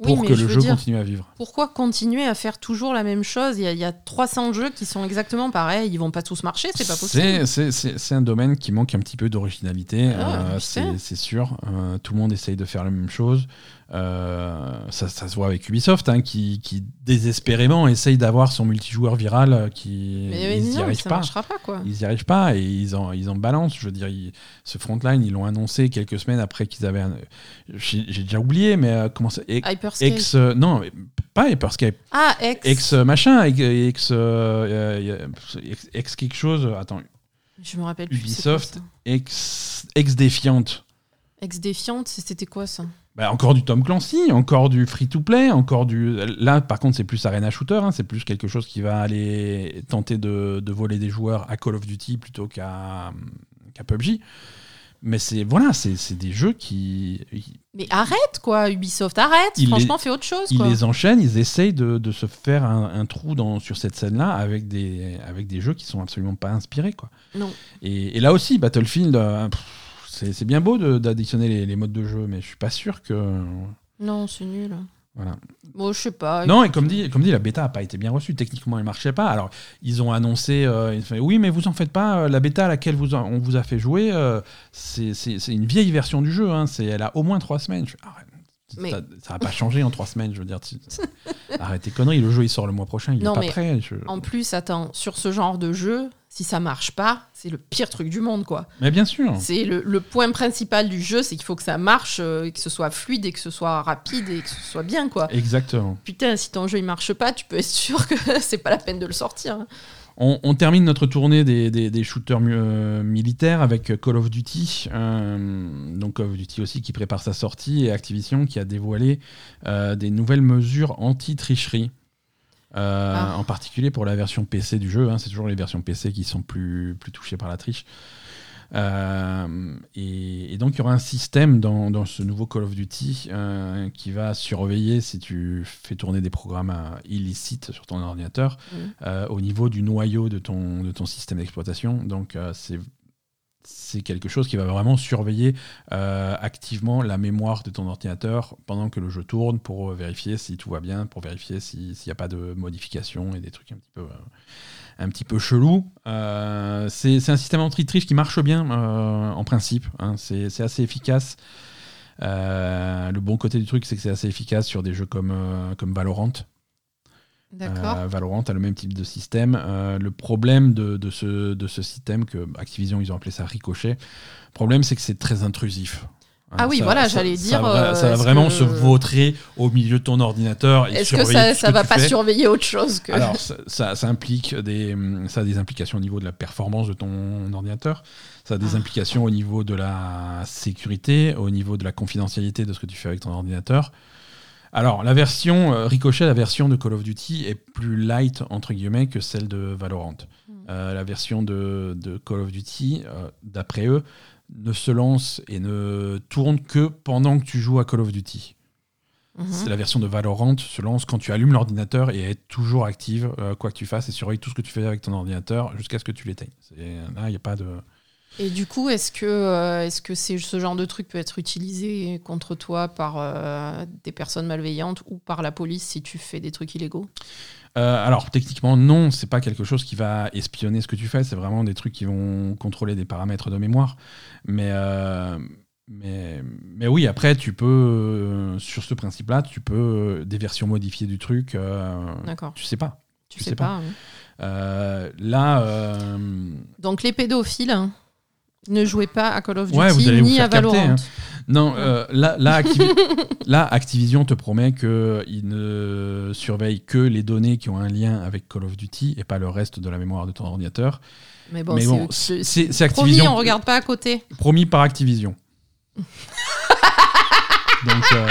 Oui, pour que le jeu dire, continue à vivre. Pourquoi continuer à faire toujours la même chose? Il y, a, il y a 300 jeux qui sont exactement pareils. Ils vont pas tous marcher, c'est pas possible. C'est- un domaine qui manque un petit peu d'originalité, Ah, euh, c'est sûr. Euh, tout le monde essaye de faire la même chose. Euh, ça, ça se voit avec Ubisoft, hein, qui, qui désespérément essaye d'avoir son multijoueur viral, euh, qui Mais, ils n'y arrivent pas. quoi. Ils n'y arrivent pas et ils en, ils en balancent. Je veux dire, ils- ce frontline, ils l'ont annoncé quelques semaines après qu'ils avaient. J'ai déjà oublié, mais euh, comment ça Ex. Hyperscape. ex- euh, non, pas Hyperscape. Ah, ex. Ex machin, ex, ex, ex, quelque chose. Attends, Je me rappelle plus. Ubisoft. quoi, ça ex, ex défiante. Ex défiante, c'était quoi ça? Bah, encore du Tom Clancy, encore du free-to-play, encore du. Là, par contre, c'est plus Arena Shooter, hein, c'est plus quelque chose qui va aller tenter de, de voler des joueurs à Call of Duty plutôt qu'à PUBG. Mais c'est voilà, c'est des jeux qui. Mais arrête, quoi, Ubisoft, arrête. Il Franchement, les- fais autre chose, ils les enchaînent, ils essayent de, de se faire un, un trou dans, sur cette scène-là avec des, avec des jeux qui sont absolument pas inspirés. Quoi. Non. Et, et là aussi, Battlefield, euh, pff, c'est bien beau d'additionner les, les modes de jeu, mais je suis pas sûr que. Non, c'est nul. Voilà. Bon, je sais pas. Non, et comme dit, comme dit, la bêta n'a pas été bien reçue. Techniquement, elle marchait pas. Alors, ils ont annoncé, euh, ils ont fait, oui, mais vous en faites pas. euh, La bêta à laquelle vous on vous a fait jouer, euh, c'est une vieille version du jeu. Hein, elle a au moins trois semaines. Je Mais- ça, va pas changer en trois semaines. Je veux dire, arrête tes conneries. Le jeu, il sort le mois prochain. Il Non, est pas mais prêt. je- En plus, attends, sur ce genre de jeu, si ça marche pas, c'est le pire truc du monde, quoi. Mais bien sûr. C'est le, le point principal du jeu, c'est qu'il faut que ça marche, euh, et que ce soit fluide, et que ce soit rapide, et que ce soit bien, quoi. Exactement. Putain, si ton jeu il marche pas, tu peux être sûr que c'est pas la peine de le sortir. hein. On, on termine notre tournée des, des- des shooters euh, militaires avec Call of Duty. euh, donc Call of Duty aussi qui prépare sa sortie et Activision qui a dévoilé euh, des nouvelles mesures anti-tricherie. Euh, Ah. En particulier pour la version PC du jeu. hein. c'est toujours les versions PC qui sont plus, plus touchées par la triche. Euh, et, et donc il y aura un système dans, dans ce nouveau Call of Duty euh, qui va surveiller si tu fais tourner des programmes euh, illicites sur ton ordinateur euh, au niveau du noyau de ton, de ton système d'exploitation. Donc c'est c'est quelque chose qui va vraiment surveiller euh, activement la mémoire de ton ordinateur pendant que le jeu tourne pour vérifier si tout va bien, pour vérifier si- s'il n'y a pas de modifications et des trucs un petit peu, euh, chelous. Euh, c'est un système anti-triche qui marche bien en principe. hein. c'est assez efficace. Le bon côté du truc, c'est que c'est assez efficace sur des jeux comme, comme Valorant. Euh, Valorant a le même type de système. Euh, le problème de, de ce, de ce système, que Activision, ils ont appelé ça ricochet, le problème, c'est que c'est très intrusif. Hein, Ah oui, voilà, j'allais ça dire, va, euh, ça va vraiment que- se vautrer au milieu de ton ordinateur. Est-ce que ça, ça que va pas fais. surveiller autre chose que. Alors, ça, ça- ça implique des, ça a des implications au niveau de la performance de ton ordinateur. Ça a des Ah. implications au niveau de la sécurité, au niveau de la confidentialité de ce que tu fais avec ton ordinateur. Alors, la version euh, Ricochet, la version de Call of Duty est plus light entre guillemets que celle de Valorant. Hmm. Euh, la version de, de Call of Duty, euh, d'après eux, ne se lance et ne tourne que pendant que tu joues à Call of Duty. Mhm. C'est la version de Valorant se lance quand tu allumes l'ordinateur et est toujours active, quoi que tu fasses, et surveille tout ce que tu fais avec ton ordinateur jusqu'à ce que tu l'éteignes. Là, il n'y a pas de. Et du coup, est-ce que, euh, est-ce que c'est- ce genre de truc peut être utilisé contre toi par euh, des personnes malveillantes ou par la police si tu fais des trucs illégaux? Euh, alors, techniquement, non, c'est pas quelque chose qui va espionner ce que tu fais, c'est vraiment des trucs qui vont contrôler des paramètres de mémoire. Mais. mais, mais oui, après, tu peux, euh, sur ce principe-là, tu peux, euh, des versions modifiées du truc, euh, D'accord. tu sais pas. Tu je sais sais pas. hein. Là, Donc les pédophiles hein, ne jouaient pas à Call of Duty Ouais, vous allez vous ni faire à capter, Valorant. hein. Non, euh, là, là, Activi- là, Activision te promet qu'il ne surveille que les données qui ont un lien avec Call of Duty et pas le reste de la mémoire de ton ordinateur. Mais bon, c'est bon, c'est Promis, Activision. on regarde pas à côté. Promis par Activision. Donc euh,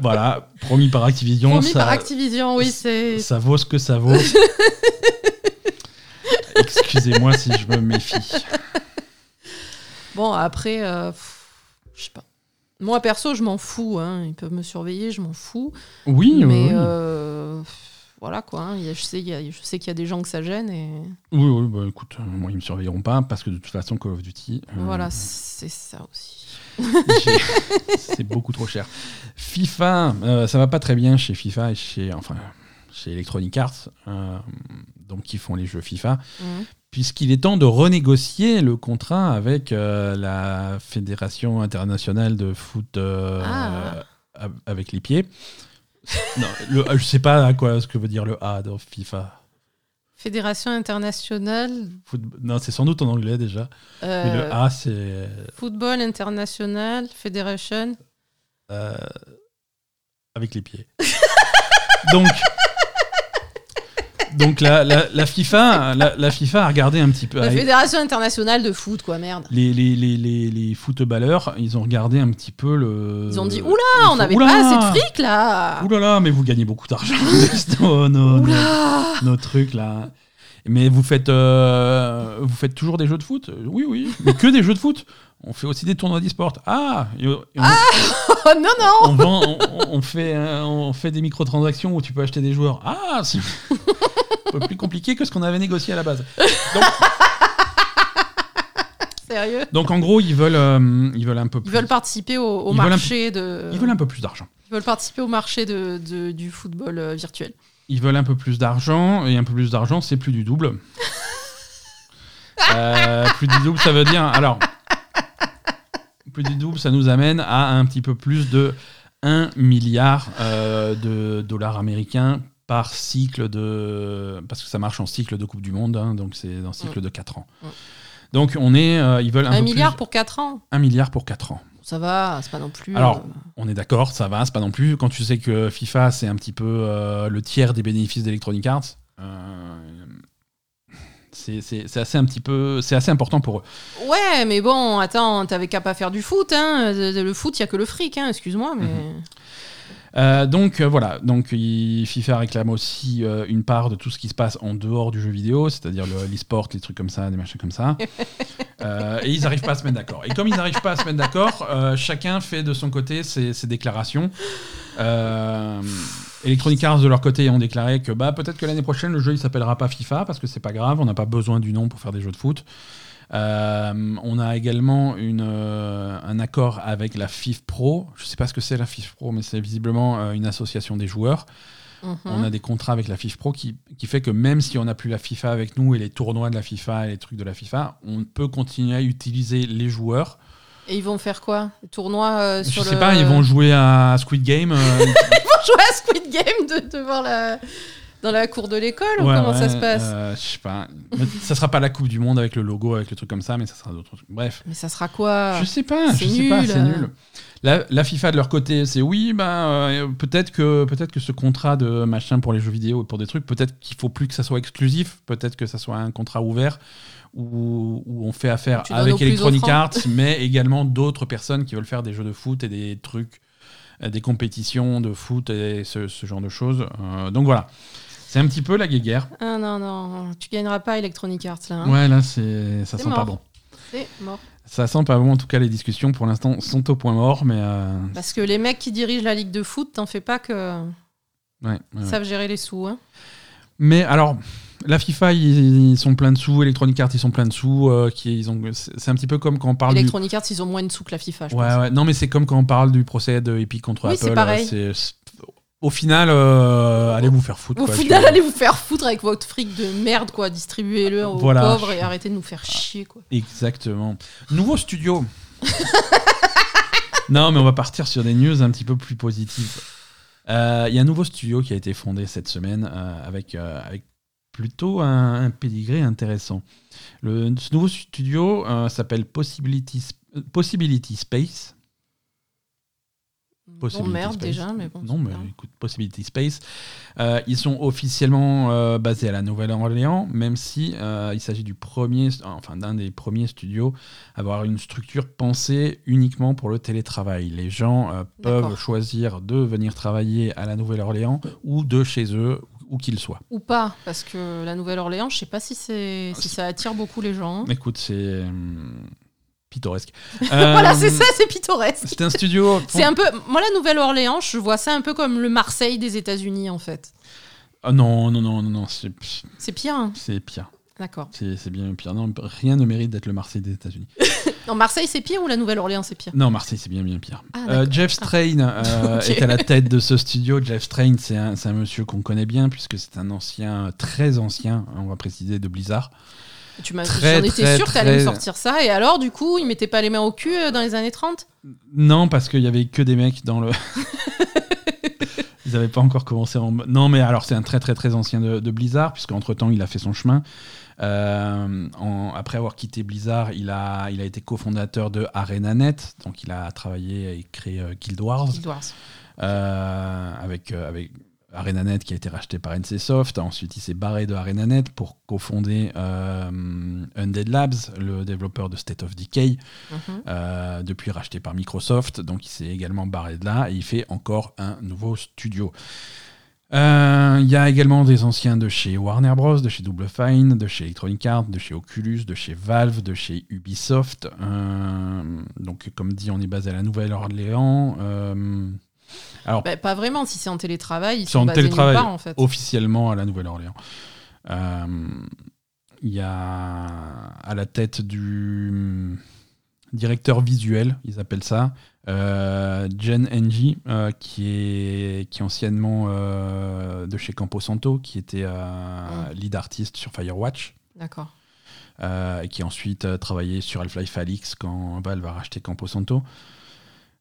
voilà, promis par Activision. Promis ça, par Activision, oui, c'est. ça vaut ce que ça vaut. Excusez-moi si je me méfie. Bon, après, euh, je sais pas. Moi, perso, je m'en fous. hein. Ils peuvent me surveiller, je m'en fous. Oui, Mais oui, euh, voilà quoi. hein. Je sais qu'il y, a- je sais qu'il y a des gens que ça gêne et oui, oui, bah, écoute, euh, moi ils me surveilleront pas parce que de toute façon Call of Duty. euh, voilà, c'est ça aussi. c'est beaucoup trop cher. FIFA, ça va pas très bien chez FIFA et chez enfin chez Electronic Arts, donc qui font les jeux FIFA. Mhm. puisqu'il est temps de renégocier le contrat avec euh, la Fédération internationale de foot euh, Ah. avec les pieds. non, le, je sais pas à quoi ce que veut dire le A dans FIFA. Fédération internationale, Foot- non, c'est sans doute en anglais déjà. Mais euh, le A, c'est Football International Federation. euh, avec les pieds. donc, donc la, la- la FIFA, la, la FIFA a regardé un petit peu. La Fédération internationale de foot, quoi, merde. les, les, les, les, les footballeurs, ils ont regardé un petit peu le. Ils ont dit, oula, on n'avait Oula pas assez de fric là. Ouh là mais vous gagnez beaucoup d'argent nos, nos, nos, Oula. nos trucs là. Mais vous faites, euh, vous faites toujours des jeux de foot? Oui, oui. Mais que des jeux de foot On fait aussi des tournois d'e-sport. Ah, et on, et on- Oh non, non. on vend, on, on fait, euh, on fait des microtransactions où tu peux acheter des joueurs. Ah, c'est un peu plus compliqué que ce qu'on avait négocié à la base. Donc, Sérieux? Donc en gros, ils veulent, euh, ils veulent un peu plus. Ils veulent participer au, marché de. Ils veulent un peu plus d'argent. Ils veulent participer au marché de, de- du football euh, virtuel. Ils veulent un peu plus d'argent, et un peu plus d'argent, c'est plus du double. Euh, plus du double, ça veut dire. Alors, plus du double, ça nous amène à un petit peu plus de 1 milliard euh, de dollars américains par cycle de. Parce que ça marche en cycle de Coupe du Monde, hein, donc c'est un cycle de 4 ans. Mm. Donc, on est. euh, ils veulent un, Un peu milliard plus- pour 4 ans? 1 milliard pour 4 ans. Ça va, c'est pas non plus. Alors, euh, On est d'accord, ça va, c'est pas non plus. Quand tu sais que FIFA, c'est un petit peu euh, le tiers des bénéfices d'Electronic Arts, euh, c'est assez un petit peu, c'est assez important pour eux. Ouais, mais bon, attends, t'avais qu'à pas faire du foot. Hein. Le foot, il y a que le fric, hein, excuse-moi, mais. Mhm. Euh, donc euh, voilà, donc il- FIFA réclame aussi euh, une part de tout ce qui se passe en dehors du jeu vidéo, c'est-à-dire le- l'e-sport, les trucs comme ça, des machins comme ça. Et ils n'arrivent pas à se mettre d'accord. Et comme ils n'arrivent pas à se mettre d'accord, chacun fait de son côté ses, ses déclarations. Electronic Arts de leur côté ont déclaré que bah, peut-être que l'année prochaine le jeu il s'appellera pas FIFA parce que c'est pas grave, on n'a pas besoin du nom pour faire des jeux de foot. Euh, on a également une, euh, un accord avec la FIF Pro. Je sais pas ce que c'est la FIF Pro, mais c'est visiblement euh, une association des joueurs. Mhm. On a des contrats avec la FIF Pro qui, qui fait que même si on n'a plus la FIFA avec nous et les tournois de la FIFA et les trucs de la FIFA, on peut continuer à utiliser les joueurs. Et ils vont faire quoi? Tournoi euh, Je sur sais le. pas, ils vont jouer à Squid Game. jouer à Squid Game de, devant la... dans la cour de l'école ou ouais, comment ça se passe euh, Je sais pas. Ça sera pas la Coupe du Monde avec le logo, avec le truc comme ça, mais ça sera d'autres trucs. Bref. Mais ça sera quoi Je sais pas, je c'est sais pas, nul. c'est nul. La, la FIFA de leur côté, c'est oui, bah, euh, peut-être que peut-être que ce contrat de machin pour les jeux vidéo et pour des trucs, peut-être qu'il faut plus que ça soit exclusif, peut-être que ça soit un contrat ouvert où, où on fait affaire avec Electronic. Arts, mais également d'autres personnes qui veulent faire des jeux de foot et des trucs, des compétitions de foot et ce, ce genre de choses. Euh, donc voilà, c'est un petit peu la guéguerre. Ah non, non, tu gagneras pas Electronic Arts là. hein. Ouais, là, c'est ça sent pas bon. C'est mort. Ça sent pas bon. En tout cas, les discussions pour l'instant sont au point mort, mais euh, Parce que les mecs qui dirigent la ligue de foot, t'en fais pas que ouais, ouais, ils ouais. savent gérer les sous. Hein. Mais alors, la FIFA, ils, ils sont pleins de sous, Electronic Arts, ils sont pleins de sous. euh, qui, ils ont, c'est un petit peu comme quand on parle Electronic Arts, ils ont moins de sous que la FIFA, je du. Ouais, pense. ouais. Non, mais c'est comme quand on parle du procès de Epic contre Oui, Apple. c'est pareil. euh, c'est- c'est- au final, euh, allez vous faire foutre. Au quoi, final, allez vous faire foutre avec votre fric de merde, quoi. Distribuez-le aux Voilà. pauvres et arrêtez de nous faire chier, quoi. Exactement. Nouveau studio. non, mais on va partir sur des news un petit peu plus positives. Euh, Il y a un nouveau studio qui a été fondé cette semaine euh, avec, avec plutôt un, un pédigré intéressant. Le, ce nouveau studio euh, s'appelle Possibility, Sp- Possibility Space. Bon, Possibility merde Space. déjà, mais bon. Non, mais écoute, Possibility Space. Euh, ils sont officiellement euh, basés à la Nouvelle-Orléans, même si il s'agit du premier, enfin d'un des premiers studios à avoir une structure pensée uniquement pour le télétravail. Les gens peuvent choisir de venir travailler à la Nouvelle-Orléans ou de chez eux, où qu'ils soient. Ou pas, parce que la Nouvelle-Orléans, je sais pas si, c'est, Ah, si ça attire beaucoup les gens. Écoute, c'est hum, pittoresque. voilà, Euh, c'est ça, c'est pittoresque. C'est un studio. C'est un peu, moi la Nouvelle-Orléans, je vois ça un peu comme le Marseille des États-Unis en fait. Ah non, non, non, non, non, c'est C'est pire, hein c'est pire. D'accord. C'est bien pire. Non, rien ne mérite d'être le Marseille des États-Unis. Non, Marseille c'est pire ou la Nouvelle-Orléans c'est pire? Non, Marseille, c'est bien, bien pire. Ah, Euh. Jeff Strain euh, est à la tête de ce studio. Jeff Strain, c'est un, un monsieur qu'on connaît bien, puisque c'est un ancien, très ancien, hein, on va préciser, de Blizzard. Tu m'as, j'en étais sûre que t'allais me sortir ça. Et alors, du coup, ils mettaient pas les mains au cul euh, dans les années 30 Non, parce qu'il y avait que des mecs dans le. Ils n'avaient pas encore commencé en. Non, mais alors c'est un très très très ancien de, de Blizzard, puisqu'entre temps il a fait son chemin. Euh, en- après avoir quitté Blizzard, il a, il a été cofondateur de ArenaNet, donc il a travaillé et créé euh, Guild Wars. Guild Wars. euh, avec, avec ArenaNet qui a été racheté par NCSoft. Ensuite, il s'est barré de ArenaNet pour cofonder euh, Undead Labs, le développeur de State of Decay, Mhm. euh, depuis racheté par Microsoft. Donc, il s'est également barré de là et il fait encore un nouveau studio. Euh, Il y a également des anciens de chez Warner Bros, de chez Double Fine, de chez Electronic Arts, de chez Oculus, de chez Valve, de chez Ubisoft. Euh, donc, comme dit, on est basé à la Nouvelle-Orléans. Euh, alors, Bah, pas vraiment, si c'est en télétravail, ils C'est sont en basés nulle télétravail. part, en fait. officiellement à la Nouvelle-Orléans. Il y a à la tête du directeur visuel, ils appellent ça, euh, Jen Engie, euh, qui, est, qui est anciennement euh, de chez Campo Santo, qui était euh, lead artiste sur Firewatch. D'accord. et qui a ensuite travaillé sur Half-Life Alix quand Valve a racheté Campo Santo.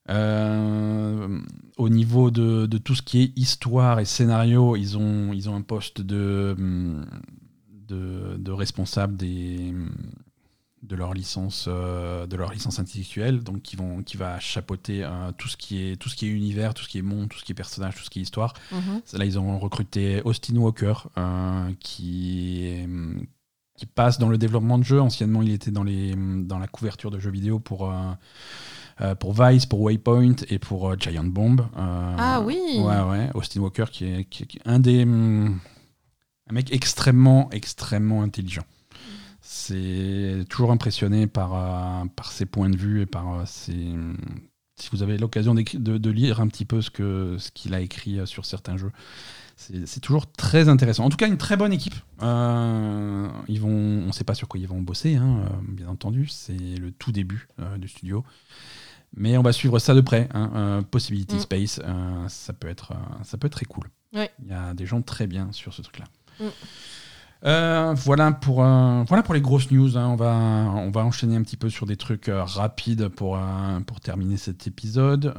Au niveau de, de tout ce qui est histoire et scénario, ils ont, ils ont un poste de, de, de responsable des, de leur licence, euh, de leur licence intellectuelle, donc qui, vont, qui va chapeauter euh, tout, ce qui est, tout ce qui est univers, tout ce qui est monde, tout ce qui est personnage, tout ce qui est histoire. Mhm. Là, ils ont recruté Austin Walker, euh, qui, qui passe dans le développement de jeux. Anciennement, il était dans, les, dans la couverture de jeux vidéo pour, pour Vice, pour Waypoint et pour Giant Bomb. Ah oui. Ouais, ouais. Austin Walker, qui est, qui est- qui est un des. un mec extrêmement, extrêmement intelligent. C'est toujours impressionné par, euh, par ses points de vue et par euh, ses. Si vous avez l'occasion de, de lire un petit peu ce que ce qu'il a écrit euh, sur certains jeux, c'est toujours très intéressant. En tout cas, une très bonne équipe. Euh, ils vont, on ne sait pas sur quoi ils vont bosser, hein, euh, bien entendu. C'est le tout début euh, du studio. Mais on va suivre ça de près. hein. Possibility Mm. Space, ça, peut être, ça peut être très cool. Ouais. Il y a des gens très bien sur ce truc-là. Mm. Euh, voilà, pour, euh, voilà pour les grosses news. hein. On, va, on va enchaîner un petit peu sur des trucs euh, rapides pour, pour terminer cet épisode.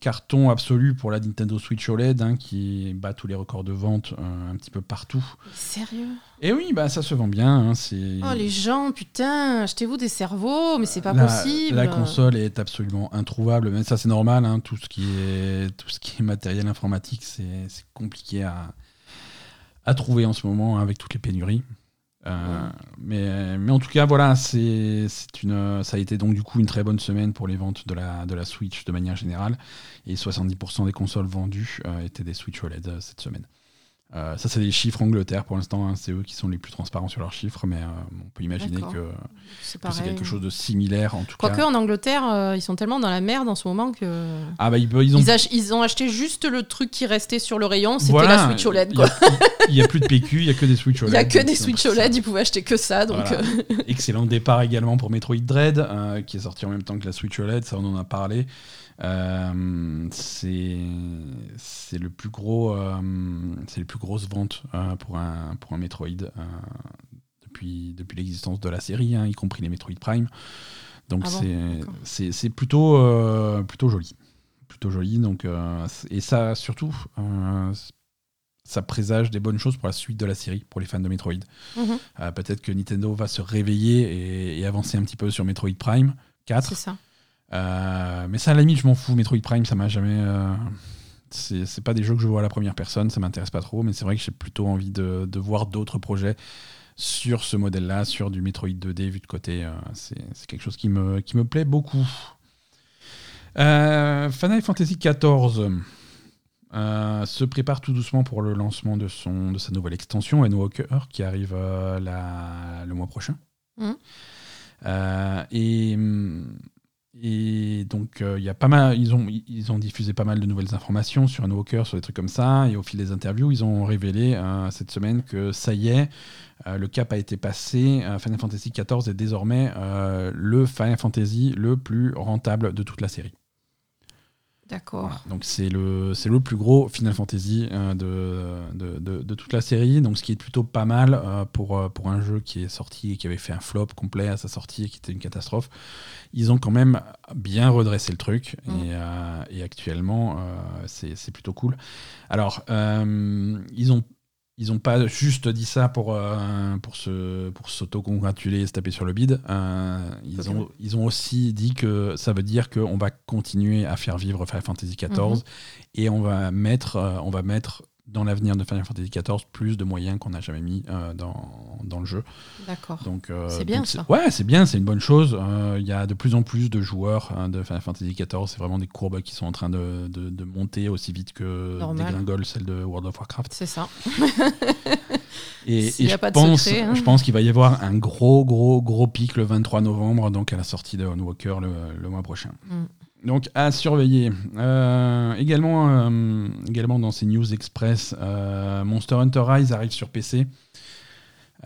Carton absolu pour la Nintendo Switch OLED hein, qui bat tous les records de vente un petit peu partout. Sérieux? Et oui, bah, ça se vend bien. hein. Oh les gens, putain, achetez-vous des cerveaux, mais c'est pas la, possible. La console est absolument introuvable, mais ça c'est normal. tout ce qui est tout ce qui est matériel informatique, c'est c'est compliqué à, à trouver en ce moment hein, avec toutes les pénuries. Euh, mais, mais en tout cas, voilà, c'est c'est une, ça a été donc du coup une très bonne semaine pour les ventes de la, de la Switch de manière générale. Et 70% des consoles vendues euh, étaient des Switch OLED euh, cette semaine. Euh, ça, c'est des chiffres Angleterre pour l'instant. hein, c'est eux qui sont les plus transparents sur leurs chiffres, mais euh, on peut imaginer que C'est que quelque chose de similaire en tout Quoique cas. en Angleterre, euh, ils sont tellement dans la merde en ce moment que. Ah bah ils, ils ont. Ils, ach- ils ont acheté juste le truc qui restait sur le rayon, c'était Voilà, la Switch OLED. Il Quoi. Il n'y a, plus de PQ, il n'y a que des Switch Il OLED. y a que des Switch OLED, ils pouvaient acheter que ça. Donc, Voilà. Excellent départ également pour Metroid Dread, qui est sorti en même temps que la Switch OLED, ça on en a parlé. Euh, c'est c'est le plus gros, euh, c'est les plus grosses ventes euh, pour un pour un Metroid depuis depuis l'existence de la série, hein, y compris les Metroid Prime. Donc Ah c'est plutôt plutôt joli, plutôt joli. Donc et ça surtout. ça présage des bonnes choses pour la suite de la série, pour les fans de Metroid. mhm. Euh, Peut-être que Nintendo va se réveiller et, et avancer un petit peu sur Metroid Prime, 4. C'est ça. Euh, mais ça, à la limite, je m'en fous. Metroid Prime, ça m'a jamais. euh, c'est pas des jeux que je vois à la première personne, ça m'intéresse pas trop, mais c'est vrai que j'ai plutôt envie de, de voir d'autres projets sur ce modèle-là, sur du Metroid 2D vu de côté. euh, c'est quelque chose qui me, qui me plaît beaucoup. Final Fantasy XIV se prépare tout doucement pour le lancement de, son, de sa nouvelle extension, Endwalker, qui arrive la- le mois prochain. Euh, et, hum, et donc, euh, il y a pas mal, ils, ont, ils ont diffusé pas mal de nouvelles informations sur Endwalker, sur des trucs comme ça. Et au fil des interviews, ils ont révélé euh, cette semaine que ça y est, euh, le cap a été passé. Final Fantasy XIV est désormais le Final Fantasy le plus rentable de toute la série. D'accord. Voilà. Donc c'est le, c'est le plus gros Final Fantasy euh, de, de, de- de toute la série, donc ce qui est plutôt pas mal euh, pour, euh, pour un jeu qui est sorti et qui avait fait un flop complet à sa sortie et qui était une catastrophe. Ils ont quand même bien redressé le truc Mm. et, euh, et actuellement c'est, c'est plutôt cool. Alors ils ont ils n'ont pas juste dit ça pour, euh, pour, se, pour s'auto-congratuler et se taper sur le bide. Euh, ils, ont, ils ont aussi dit que ça veut dire qu'on va continuer à faire vivre Final Fantasy XIV Mhm. et on va mettre, euh, on va mettre dans l'avenir de Final Fantasy XIV plus de moyens qu'on n'a jamais mis euh, dans, dans le jeu. D'accord. Donc, euh, C'est bien, donc ça. Ouais, c'est bien, c'est une bonne chose. Euh, Il y a de plus en plus de joueurs hein, de Final Fantasy XIV. C'est vraiment des courbes qui sont en train de, de- de monter aussi vite que Normal. dégringolent celles de World of Warcraft. C'est ça. Et, S'il et y a je, pas de pense, secret, hein. je pense qu'il va y avoir un gros, gros, gros pic le 23 novembre, donc à la sortie de Walker le, le mois prochain. Mm. Donc à surveiller. Euh, également, euh, également dans ces news express, euh, Monster Hunter Rise arrive sur PC.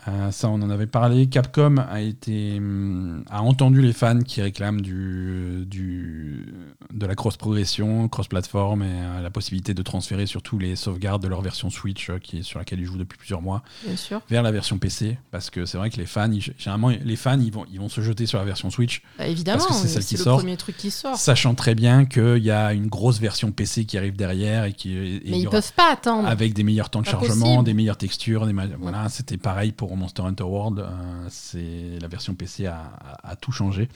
Euh, ça, on en avait parlé. Capcom a été hum, a entendu les fans qui réclament du, du de la cross progression, cross platform et euh, la possibilité de transférer surtout les sauvegardes de leur version Switch, euh, qui est sur laquelle ils jouent depuis plusieurs mois Bien sûr. vers la version PC parce que c'est vrai que les fans ils- généralement les fans ils vont ils vont se jeter sur la version Switch Bah, évidemment, Parce que c'est celle qui le sort. premier truc qui sort. sachant très bien qu'il y a une grosse version PC qui arrive derrière et qui et Mais ils peuvent pas attendre. avec des meilleurs temps de Pas chargement, possible. des meilleures textures, des voilà, c'était pareil pour Monster Hunter World. euh, c'est la version PC a, a- a tout changé.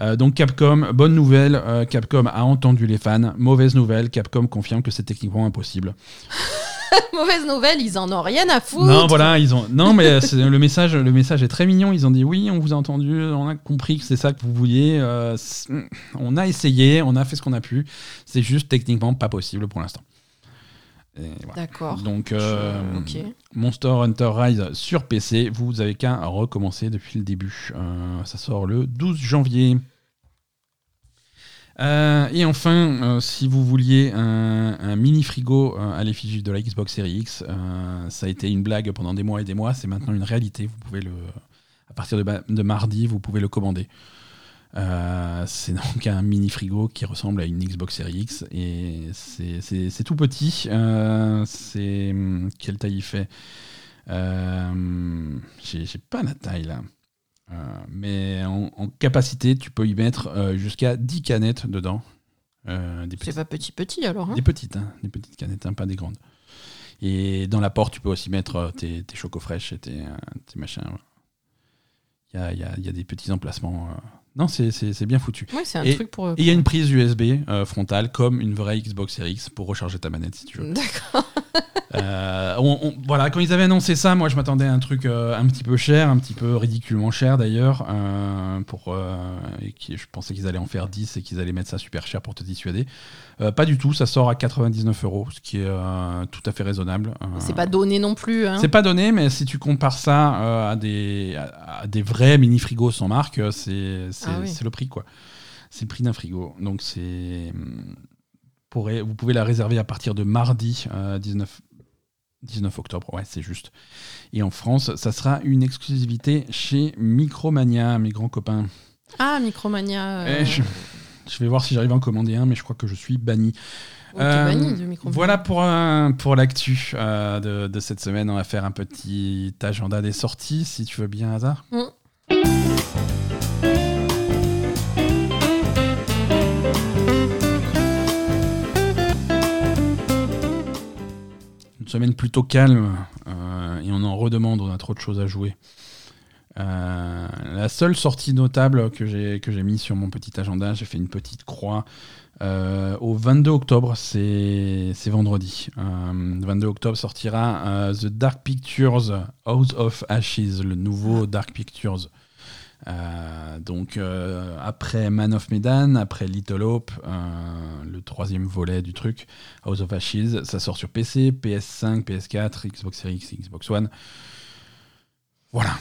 Euh, donc Capcom, bonne nouvelle, euh, Capcom a entendu les fans. Mauvaise nouvelle, Capcom confirme que c'est techniquement impossible. Mauvaise nouvelle, ils en ont rien à foutre. Non, voilà, ils ont. Non, mais le message, le message est très mignon. Ils ont dit oui, on vous a entendu, on a compris que c'est ça que vous vouliez. euh, on a essayé, on a fait ce qu'on a pu. C'est juste techniquement pas possible pour l'instant. Voilà. D'accord. Donc, euh. Monster Hunter Rise sur PC, vous avez qu'à recommencer depuis le début. Euh, ça sort le 12 janvier. Euh, et enfin, si vous vouliez un, un mini frigo à l'effigie de la Xbox Series X, ça a été une blague pendant des mois et des mois. C'est maintenant une réalité. Vous pouvez le, à partir de mardi, vous pouvez le commander. Euh, c'est donc un mini frigo qui ressemble à une Xbox Series X et c'est- tout petit. Euh, c'est hum, quelle taille il fait? Euh, J'ai pas la taille là. Euh, mais en, en capacité, tu peux y mettre jusqu'à 10 canettes dedans. C'est pas petit petit alors. hein? Des petites, hein, des petites canettes, hein, pas des grandes. Et dans la porte, tu peux aussi mettre tes, tes chocos fraîches et tes, tes machins. voilà. Il y a, il y a- il y a des petits emplacements. Euh. Non, c'est- bien foutu. Ouais, c'est un Et- truc pour. Et il y a une prise USB euh, frontale, comme une vraie Xbox Series X, pour recharger ta manette si tu veux. D'accord. Euh, on- on- voilà, quand ils avaient annoncé ça, moi je m'attendais à un truc euh, un petit peu cher, un petit peu ridiculement cher d'ailleurs. euh, pour, et qui, je pensais qu'ils allaient en faire 10 et qu'ils allaient mettre ça super cher pour te dissuader. Pas du tout, ça sort à 99 euros, ce qui est tout à fait raisonnable. C'est pas donné non plus. Hein. c'est pas donné, mais si tu compares ça à, des, à, à des vrais mini frigos sans marque, c'est c'est- Ah oui. c'est le prix quoi. C'est le prix d'un frigo. Donc c'est hum, vous pouvez la réserver à partir de mardi euh, 19 19 octobre, ouais, c'est juste. Et en France, ça sera une exclusivité chez Micromania, mes grands copains. Ah, Micromania. euh, Eh, je, je vais voir si j'arrive à en commander un, mais je crois que je suis banni. Euh, banni de Micromania. Voilà pour, pour l'actu euh, de, de cette semaine. On va faire un petit agenda des sorties, si tu veux bien, hasard. Mm. Semaine plutôt calme euh, et on en redemande, on a trop de choses à jouer. Euh, la seule sortie notable que j'ai que j'ai mis sur mon petit agenda, j'ai fait une petite croix. Euh, au 22 octobre, c'est vendredi. Euh, 22 octobre sortira The Dark Pictures House of Ashes, le nouveau Dark Pictures. Euh, donc après Man of Medan, après Little Hope, le troisième volet du truc, House of Ashes, ça sort sur PC, PS5, PS4, Xbox Series X, Xbox One. Voilà,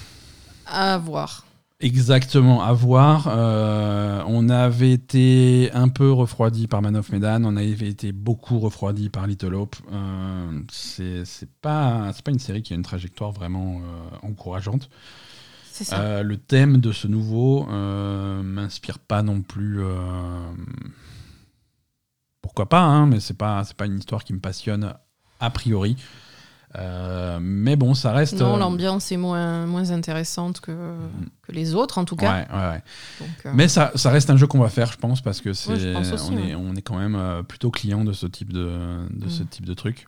à voir. Exactement, à voir. Euh, on avait été un peu refroidi par Man of Medan, on avait été beaucoup refroidi par Little Hope. Euh, c'est pas, pas une série qui a une trajectoire vraiment euh, encourageante. Ça. le thème de ce nouveau m'inspire pas non plus. pourquoi pas, hein, mais c'est pas, pas une histoire qui me passionne a priori. Euh, mais bon, ça reste. Non, euh, l'ambiance est moins, moins intéressante que, mm. que les autres, en tout cas. Ouais, ouais, euh, Mais ça, ça reste un jeu qu'on va faire, je pense, parce que c'est, on, est, on est quand même plutôt client de ce type de, de, ce mm. type de truc.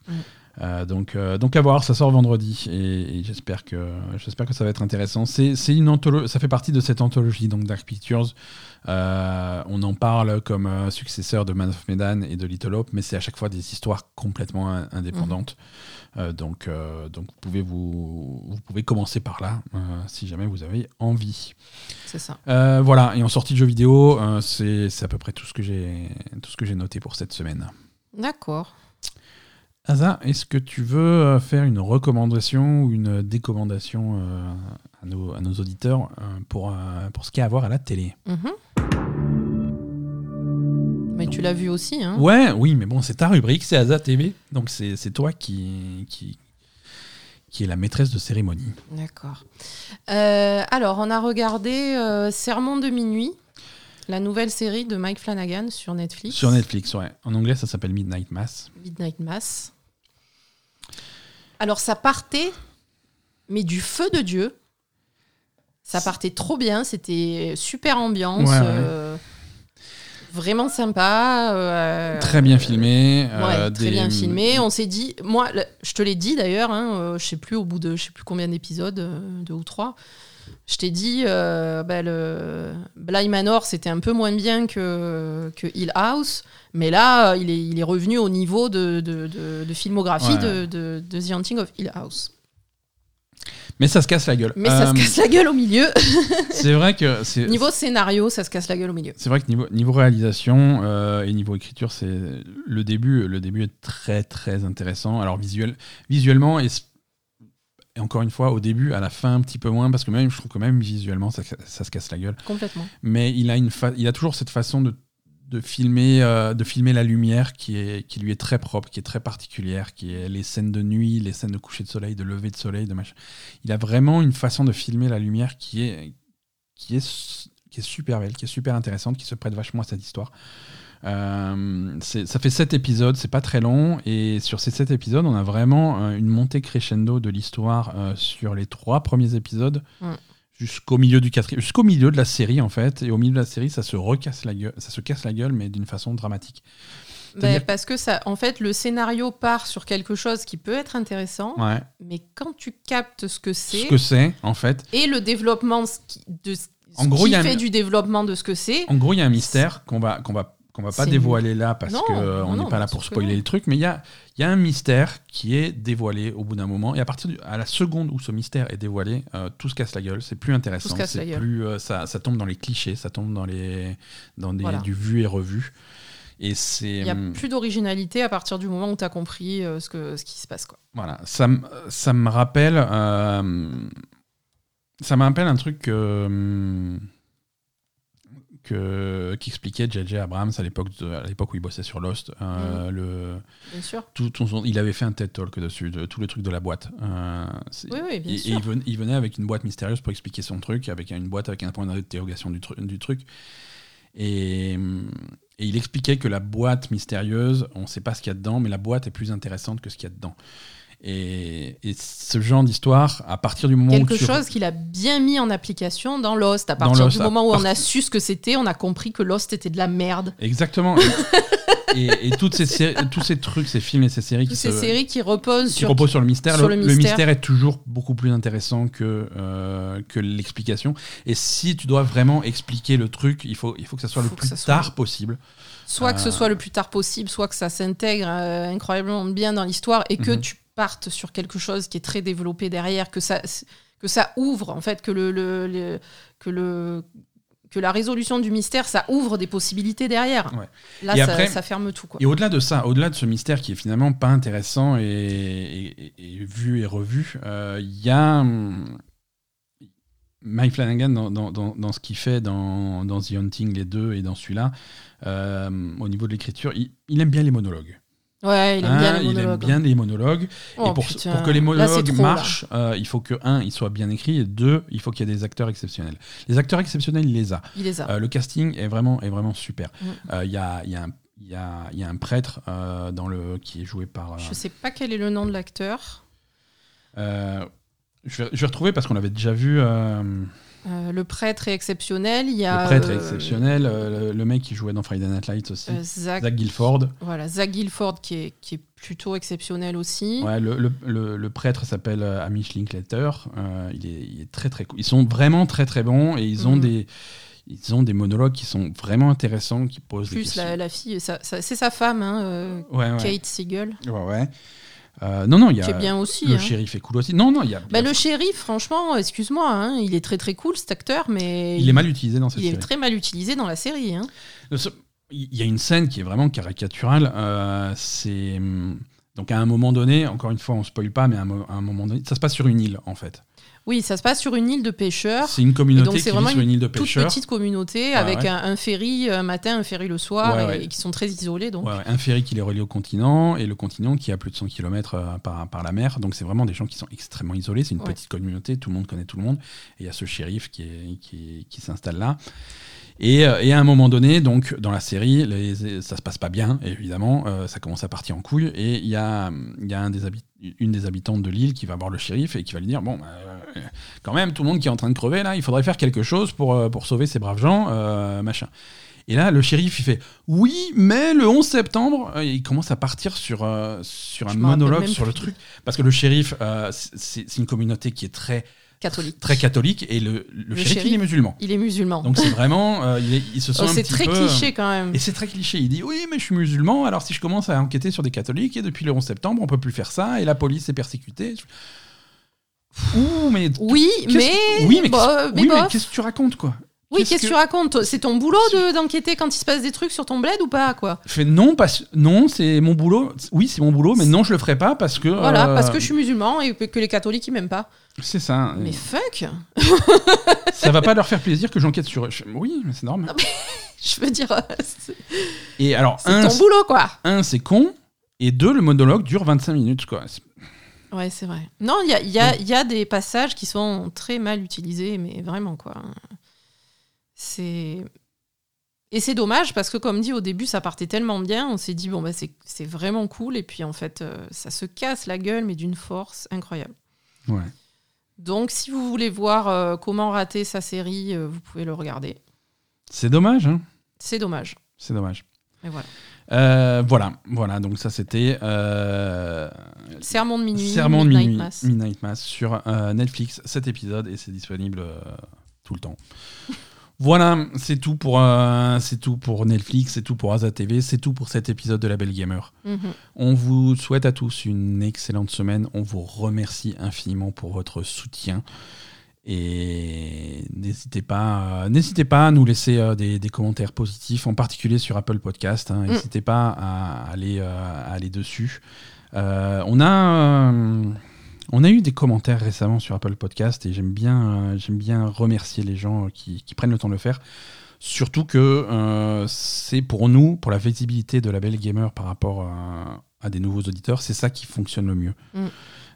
Mm. donc, donc à voir, ça sort vendredi et, j'espère que j'espère que ça va être intéressant. C'est, c'est une ça fait partie de cette anthologie donc Dark Pictures. on en parle comme successeur de Man of Medan et de Little Hope, mais c'est à chaque fois des histoires complètement indépendantes. Euh, donc, euh, donc vous, pouvez vous, vous pouvez commencer par là euh, si jamais vous avez envie. C'est ça. voilà, et en sortie de jeux vidéo, c'est à peu près tout ce que j'ai noté pour cette semaine. D'accord. Asa, est-ce que tu veux faire une recommandation ou une décommandation à, nos, à, nos, auditeurs pour, pour ce qu'il y a à voir à la télé? Mm-hmm. Mais tu l'as vu aussi, hein Ouais, oui, mais bon, c'est ta rubrique, c'est Aza TV, donc c'est toi qui, qui, qui est la maîtresse de cérémonie. D'accord. Euh, alors, on a regardé euh, Sermon de minuit, la nouvelle série de Mike Flanagan sur Netflix. Sur Netflix, ouais. En anglais, ça s'appelle Midnight Mass. Midnight Mass. Alors, ça partait, mais du feu de Dieu. Ça partait trop bien, c'était super ambiance. Euh, vraiment sympa. Euh, très bien filmé. Euh, très bien filmé. On s'est dit, moi, je te l'ai dit d'ailleurs, hein, je sais plus au bout de, je sais plus combien d'épisodes, deux ou trois. Je t'ai dit, bah, le Bly Manor, c'était un peu moins bien que, que Hill House, mais là, il est, il est revenu au niveau de, de, de, filmographie de, de, The Haunting of Hill House. Mais ça se casse la gueule. Mais ça se euh, casse la gueule au milieu. c'est vrai que. Niveau scénario, ça se casse la gueule au milieu. C'est vrai que niveau, niveau réalisation euh, et niveau écriture, c'est le début. Le début est très très intéressant. Alors visuel, visuellement et, encore une fois au début, à la fin un petit peu moins parce que même je trouve que même visuellement ça, ça se casse la gueule. Complètement. Mais il a une il a toujours cette façon de de filmer, euh, de filmer la lumière qui, est, qui lui est très propre, qui est très particulière, qui est les scènes de nuit, les scènes de coucher de soleil, de lever de soleil, de machin. Il a vraiment une façon de filmer la lumière qui est, qui est, qui est super belle, qui est super intéressante, qui se prête vachement à cette histoire. Euh, ça fait sept épisodes, c'est pas très long, et sur ces sept épisodes, on a vraiment euh, une montée crescendo de l'histoire sur les trois premiers épisodes jusqu'au milieu du quatrième, jusqu'au milieu de la série en fait. Et au milieu de la série, ça se recasse la gueule, ça se casse la gueule, mais d'une façon dramatique. Ben, parce que ça, en fait, le scénario part sur quelque chose qui peut être intéressant, mais quand tu captes ce que c'est, ce que c'est en fait, et le développement de ce en gros, qui fait du développement de ce que c'est. En gros, il y a un mystère qu'on va qu'on va qu'on va pas dévoiler là parce qu'on n'est pas là pour spoiler le truc, mais il y a, y a un mystère qui est dévoilé au bout d'un moment, et à partir de, à la seconde où ce mystère est dévoilé, euh, tout se casse la gueule, c'est plus intéressant, c'est plus, euh, ça, ça, tombe dans les clichés, ça tombe dans, les, dans des, du vu et revu. Et c'est. Il n'y a hum, plus d'originalité à partir du moment où tu as compris euh, ce, que, ce qui se passe. Quoi. Voilà, ça, ça me rappelle. ça me rappelle un truc que hum, que, qui expliquait J.J. Abrams à l'époque à l'époque où il bossait sur Lost. Euh, mhm. le, bien sûr. Tout, il avait fait un TED Talk dessus, de tous les trucs de la boîte. Euh, oui, oui, bien et, sûr. Et il, venait, avec une boîte mystérieuse pour expliquer son truc, avec une boîte avec un point d'interrogation du, du truc. Et, et, il expliquait que la boîte mystérieuse, on ne sait pas ce qu'il y a dedans, mais la boîte est plus intéressante que ce qu'il y a dedans. Et, ce genre d'histoire, à partir du moment Quelque où. Quelque chose qu'il a bien mis en application dans Lost. À partir du moment où on a su ce que c'était, on a compris que Lost était de la merde. Exactement. et, toutes ces tous ces trucs, ces films et ces séries Toutes qui ces se- séries qui reposent qui sur. reposent sur le mystère. sur le, le le mystère. mystère est toujours beaucoup plus intéressant que, euh, que l'explication. Et si tu dois vraiment expliquer le truc, il faut, il faut que ça soit Faut le plus soit- tard possible. Soit que ce Euh. soit le plus tard possible, soit que ça s'intègre euh, incroyablement bien dans l'histoire et que Mhm. tu partes sur quelque chose qui est très développé derrière, que ça, que ça ouvre, en fait, que, le, le- le- que, le, que la résolution du mystère, ça ouvre des possibilités derrière. Ouais. Là, ça, après- ça ferme tout. Quoi. Et au-delà de ça, au-delà de ce mystère qui est finalement pas intéressant et, et- et- et vu et revu, euh, il y a hum, Mike Flanagan dans, dans- dans- dans ce qu'il fait dans, dans The Hunting, les deux, et dans celui-là, euh, au niveau de l'écriture, il, il aime bien les monologues. Ouais, il aime Hein, bien les il aime monologues. bien les monologues. Oh, et pour, que les Là, monologues trop, marchent, euh, il faut que, un, ils soient bien écrits, et deux, il faut qu'il y ait des acteurs exceptionnels. Les acteurs exceptionnels, il les a. Il les a. Euh, le casting est vraiment, est vraiment super. Mm. Euh, Il y, a, y, a y, a, y a un prêtre dans le, qui est joué par. Je sais pas quel est le nom de l'acteur. je, vais, je vais retrouver parce qu'on l'avait déjà vu. Euh, le prêtre est exceptionnel. Il y a le prêtre est euh, exceptionnel. euh, le, le mec qui jouait dans Friday Night Lights aussi. euh, Zach, Zach Guilford. voilà, Zach Guilford qui est, qui est plutôt exceptionnel aussi. Ouais, le, le- le- prêtre s'appelle Amish Linklater. Il, est, il est très très cool. Ils sont vraiment très très bons et ils ont Mhm. des. Ils ont des monologues qui sont vraiment intéressants, qui posent des Plus questions. la, la fille, c'est sa femme, hein, euh, Ouais, ouais. Kate Siegel, Ouais, ouais. Euh, non, non, il y a. bien aussi. Le hein. shérif est cool aussi. Non, non, il y a. Bah, le shérif, franchement, excuse-moi, hein, il est très très cool cet acteur, mais il est mal utilisé dans cette il est série. très mal utilisé dans la série. hein. Il y a une scène qui est vraiment caricaturale. euh, c'est hum, donc à un moment donné, encore une fois, on spoil pas, mais à un moment donné, ça se passe sur une île en fait. Oui, ça se passe sur une île de pêcheurs. C'est une communauté donc qui vit vraiment sur une île de toute pêcheurs. petite communauté avec ouais. Un, un ferry un matin, un ferry le soir, Ouais, et, ouais. et qui sont très isolés. Donc. Un ferry qui les relie au continent et le continent qui a plus de 100 km par, par la mer. Donc c'est vraiment des gens qui sont extrêmement isolés. C'est une petite communauté, tout le monde connaît tout le monde. Et il y a ce shérif qui, est- qui, qui s'installe là. Et, euh, et à un moment donné, donc dans la série, les- ça se passe pas bien, évidemment. euh, ça commence à partir en couille. Et il y a, il y a un des habit- une des habitantes de l'île qui va voir le shérif et qui va lui dire Bon, bah, euh, quand même, tout le monde qui est en train de crever là, il faudrait faire quelque chose pour, pour sauver ces braves gens, euh, machin. Et là, le shérif, il fait Oui, mais le 11 septembre, euh, il commence à partir sur, euh, sur un monologue sur le truc. Parce que le shérif, euh, c'est une communauté qui est très, Catholique. très catholique et le, le, Le shérif, il est musulman. Il est musulman. Donc c'est vraiment, euh, il, est- il se sent Oh, c'est très peu, euh, cliché quand même. Et c'est très cliché. Il dit oui, mais je suis musulman. Alors si je commence à enquêter sur des catholiques et depuis le 11 septembre, on peut plus faire ça et la police est persécutée. Ouh, mais Oui, mais. oui, mais mais oui, mais qu'est-ce que tu racontes quoi? Oui, qu'est-ce que tu racontes C'est ton boulot de- d'enquêter quand il se passe des trucs sur ton bled ou pas quoi? Je fais non, non, c'est mon boulot. Oui, c'est mon boulot, mais non, je le ferai pas parce que. Voilà, euh, parce que je suis musulman et que les catholiques ils m'aiment pas. C'est ça. Mais fuck Ça va pas leur faire plaisir que j'enquête sur eux. Oui, mais c'est normal. Je veux dire, euh, c'est Et alors, c'est ton boulot quoi. un c'est con, et deux, le monologue dure 25 minutes, quoi. Ouais, c'est vrai. Non, il y a, y a des passages qui sont très mal utilisés, mais vraiment, quoi. C'est. Et c'est dommage parce que, comme dit au début, ça partait tellement bien, on s'est dit, bon, bah, c'est vraiment cool, et puis en fait, euh, ça se casse la gueule, mais d'une force incroyable. Ouais. Donc, si vous voulez voir euh, comment rater sa série, euh, vous pouvez le regarder. C'est dommage, hein. C'est dommage. C'est dommage. Et voilà. Euh, voilà, voilà. Donc ça, c'était Sermon de minuit, Sermon de Midnight minuit, Mass. Midnight Mass sur Netflix, cet épisode, et c'est disponible tout le temps. Voilà, c'est tout pour euh, c'est tout pour Netflix, c'est tout pour Aza TV, c'est tout pour cet épisode de La Belle Gamer. Mhm. On vous souhaite à tous une excellente semaine. On vous remercie infiniment pour votre soutien. Et n'hésitez pas, euh, n'hésitez pas à nous laisser euh, des, des commentaires positifs, en particulier sur Apple Podcast. hein. N'hésitez pas à aller, à aller dessus. On, a, on a eu des commentaires récemment sur Apple Podcast et j'aime bien, euh, remercier les gens qui, prennent le temps de le faire. Surtout que euh, c'est pour nous, pour la visibilité de la Belle Gamer par rapport à, à des nouveaux auditeurs, c'est ça qui fonctionne le mieux. Mm.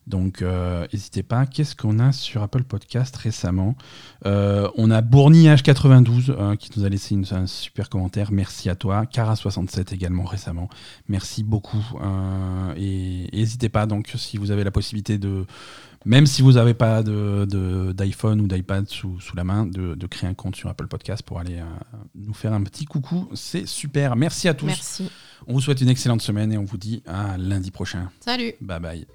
Donc, n'hésitez pas. Qu'est-ce qu'on a sur Apple Podcast récemment? On a Bourni H92 qui nous a laissé une, un super commentaire. Merci à toi. Cara67 également récemment. Merci beaucoup. et n'hésitez pas, donc, si vous avez la possibilité de même si vous n'avez pas d'iPhone de, ou d'iPad sous, sous, la main, de, de, créer un compte sur Apple Podcast pour aller euh, nous faire un petit coucou. C'est super. Merci à tous. Merci. On vous souhaite une excellente semaine et on vous dit à lundi prochain. Salut. Bye bye.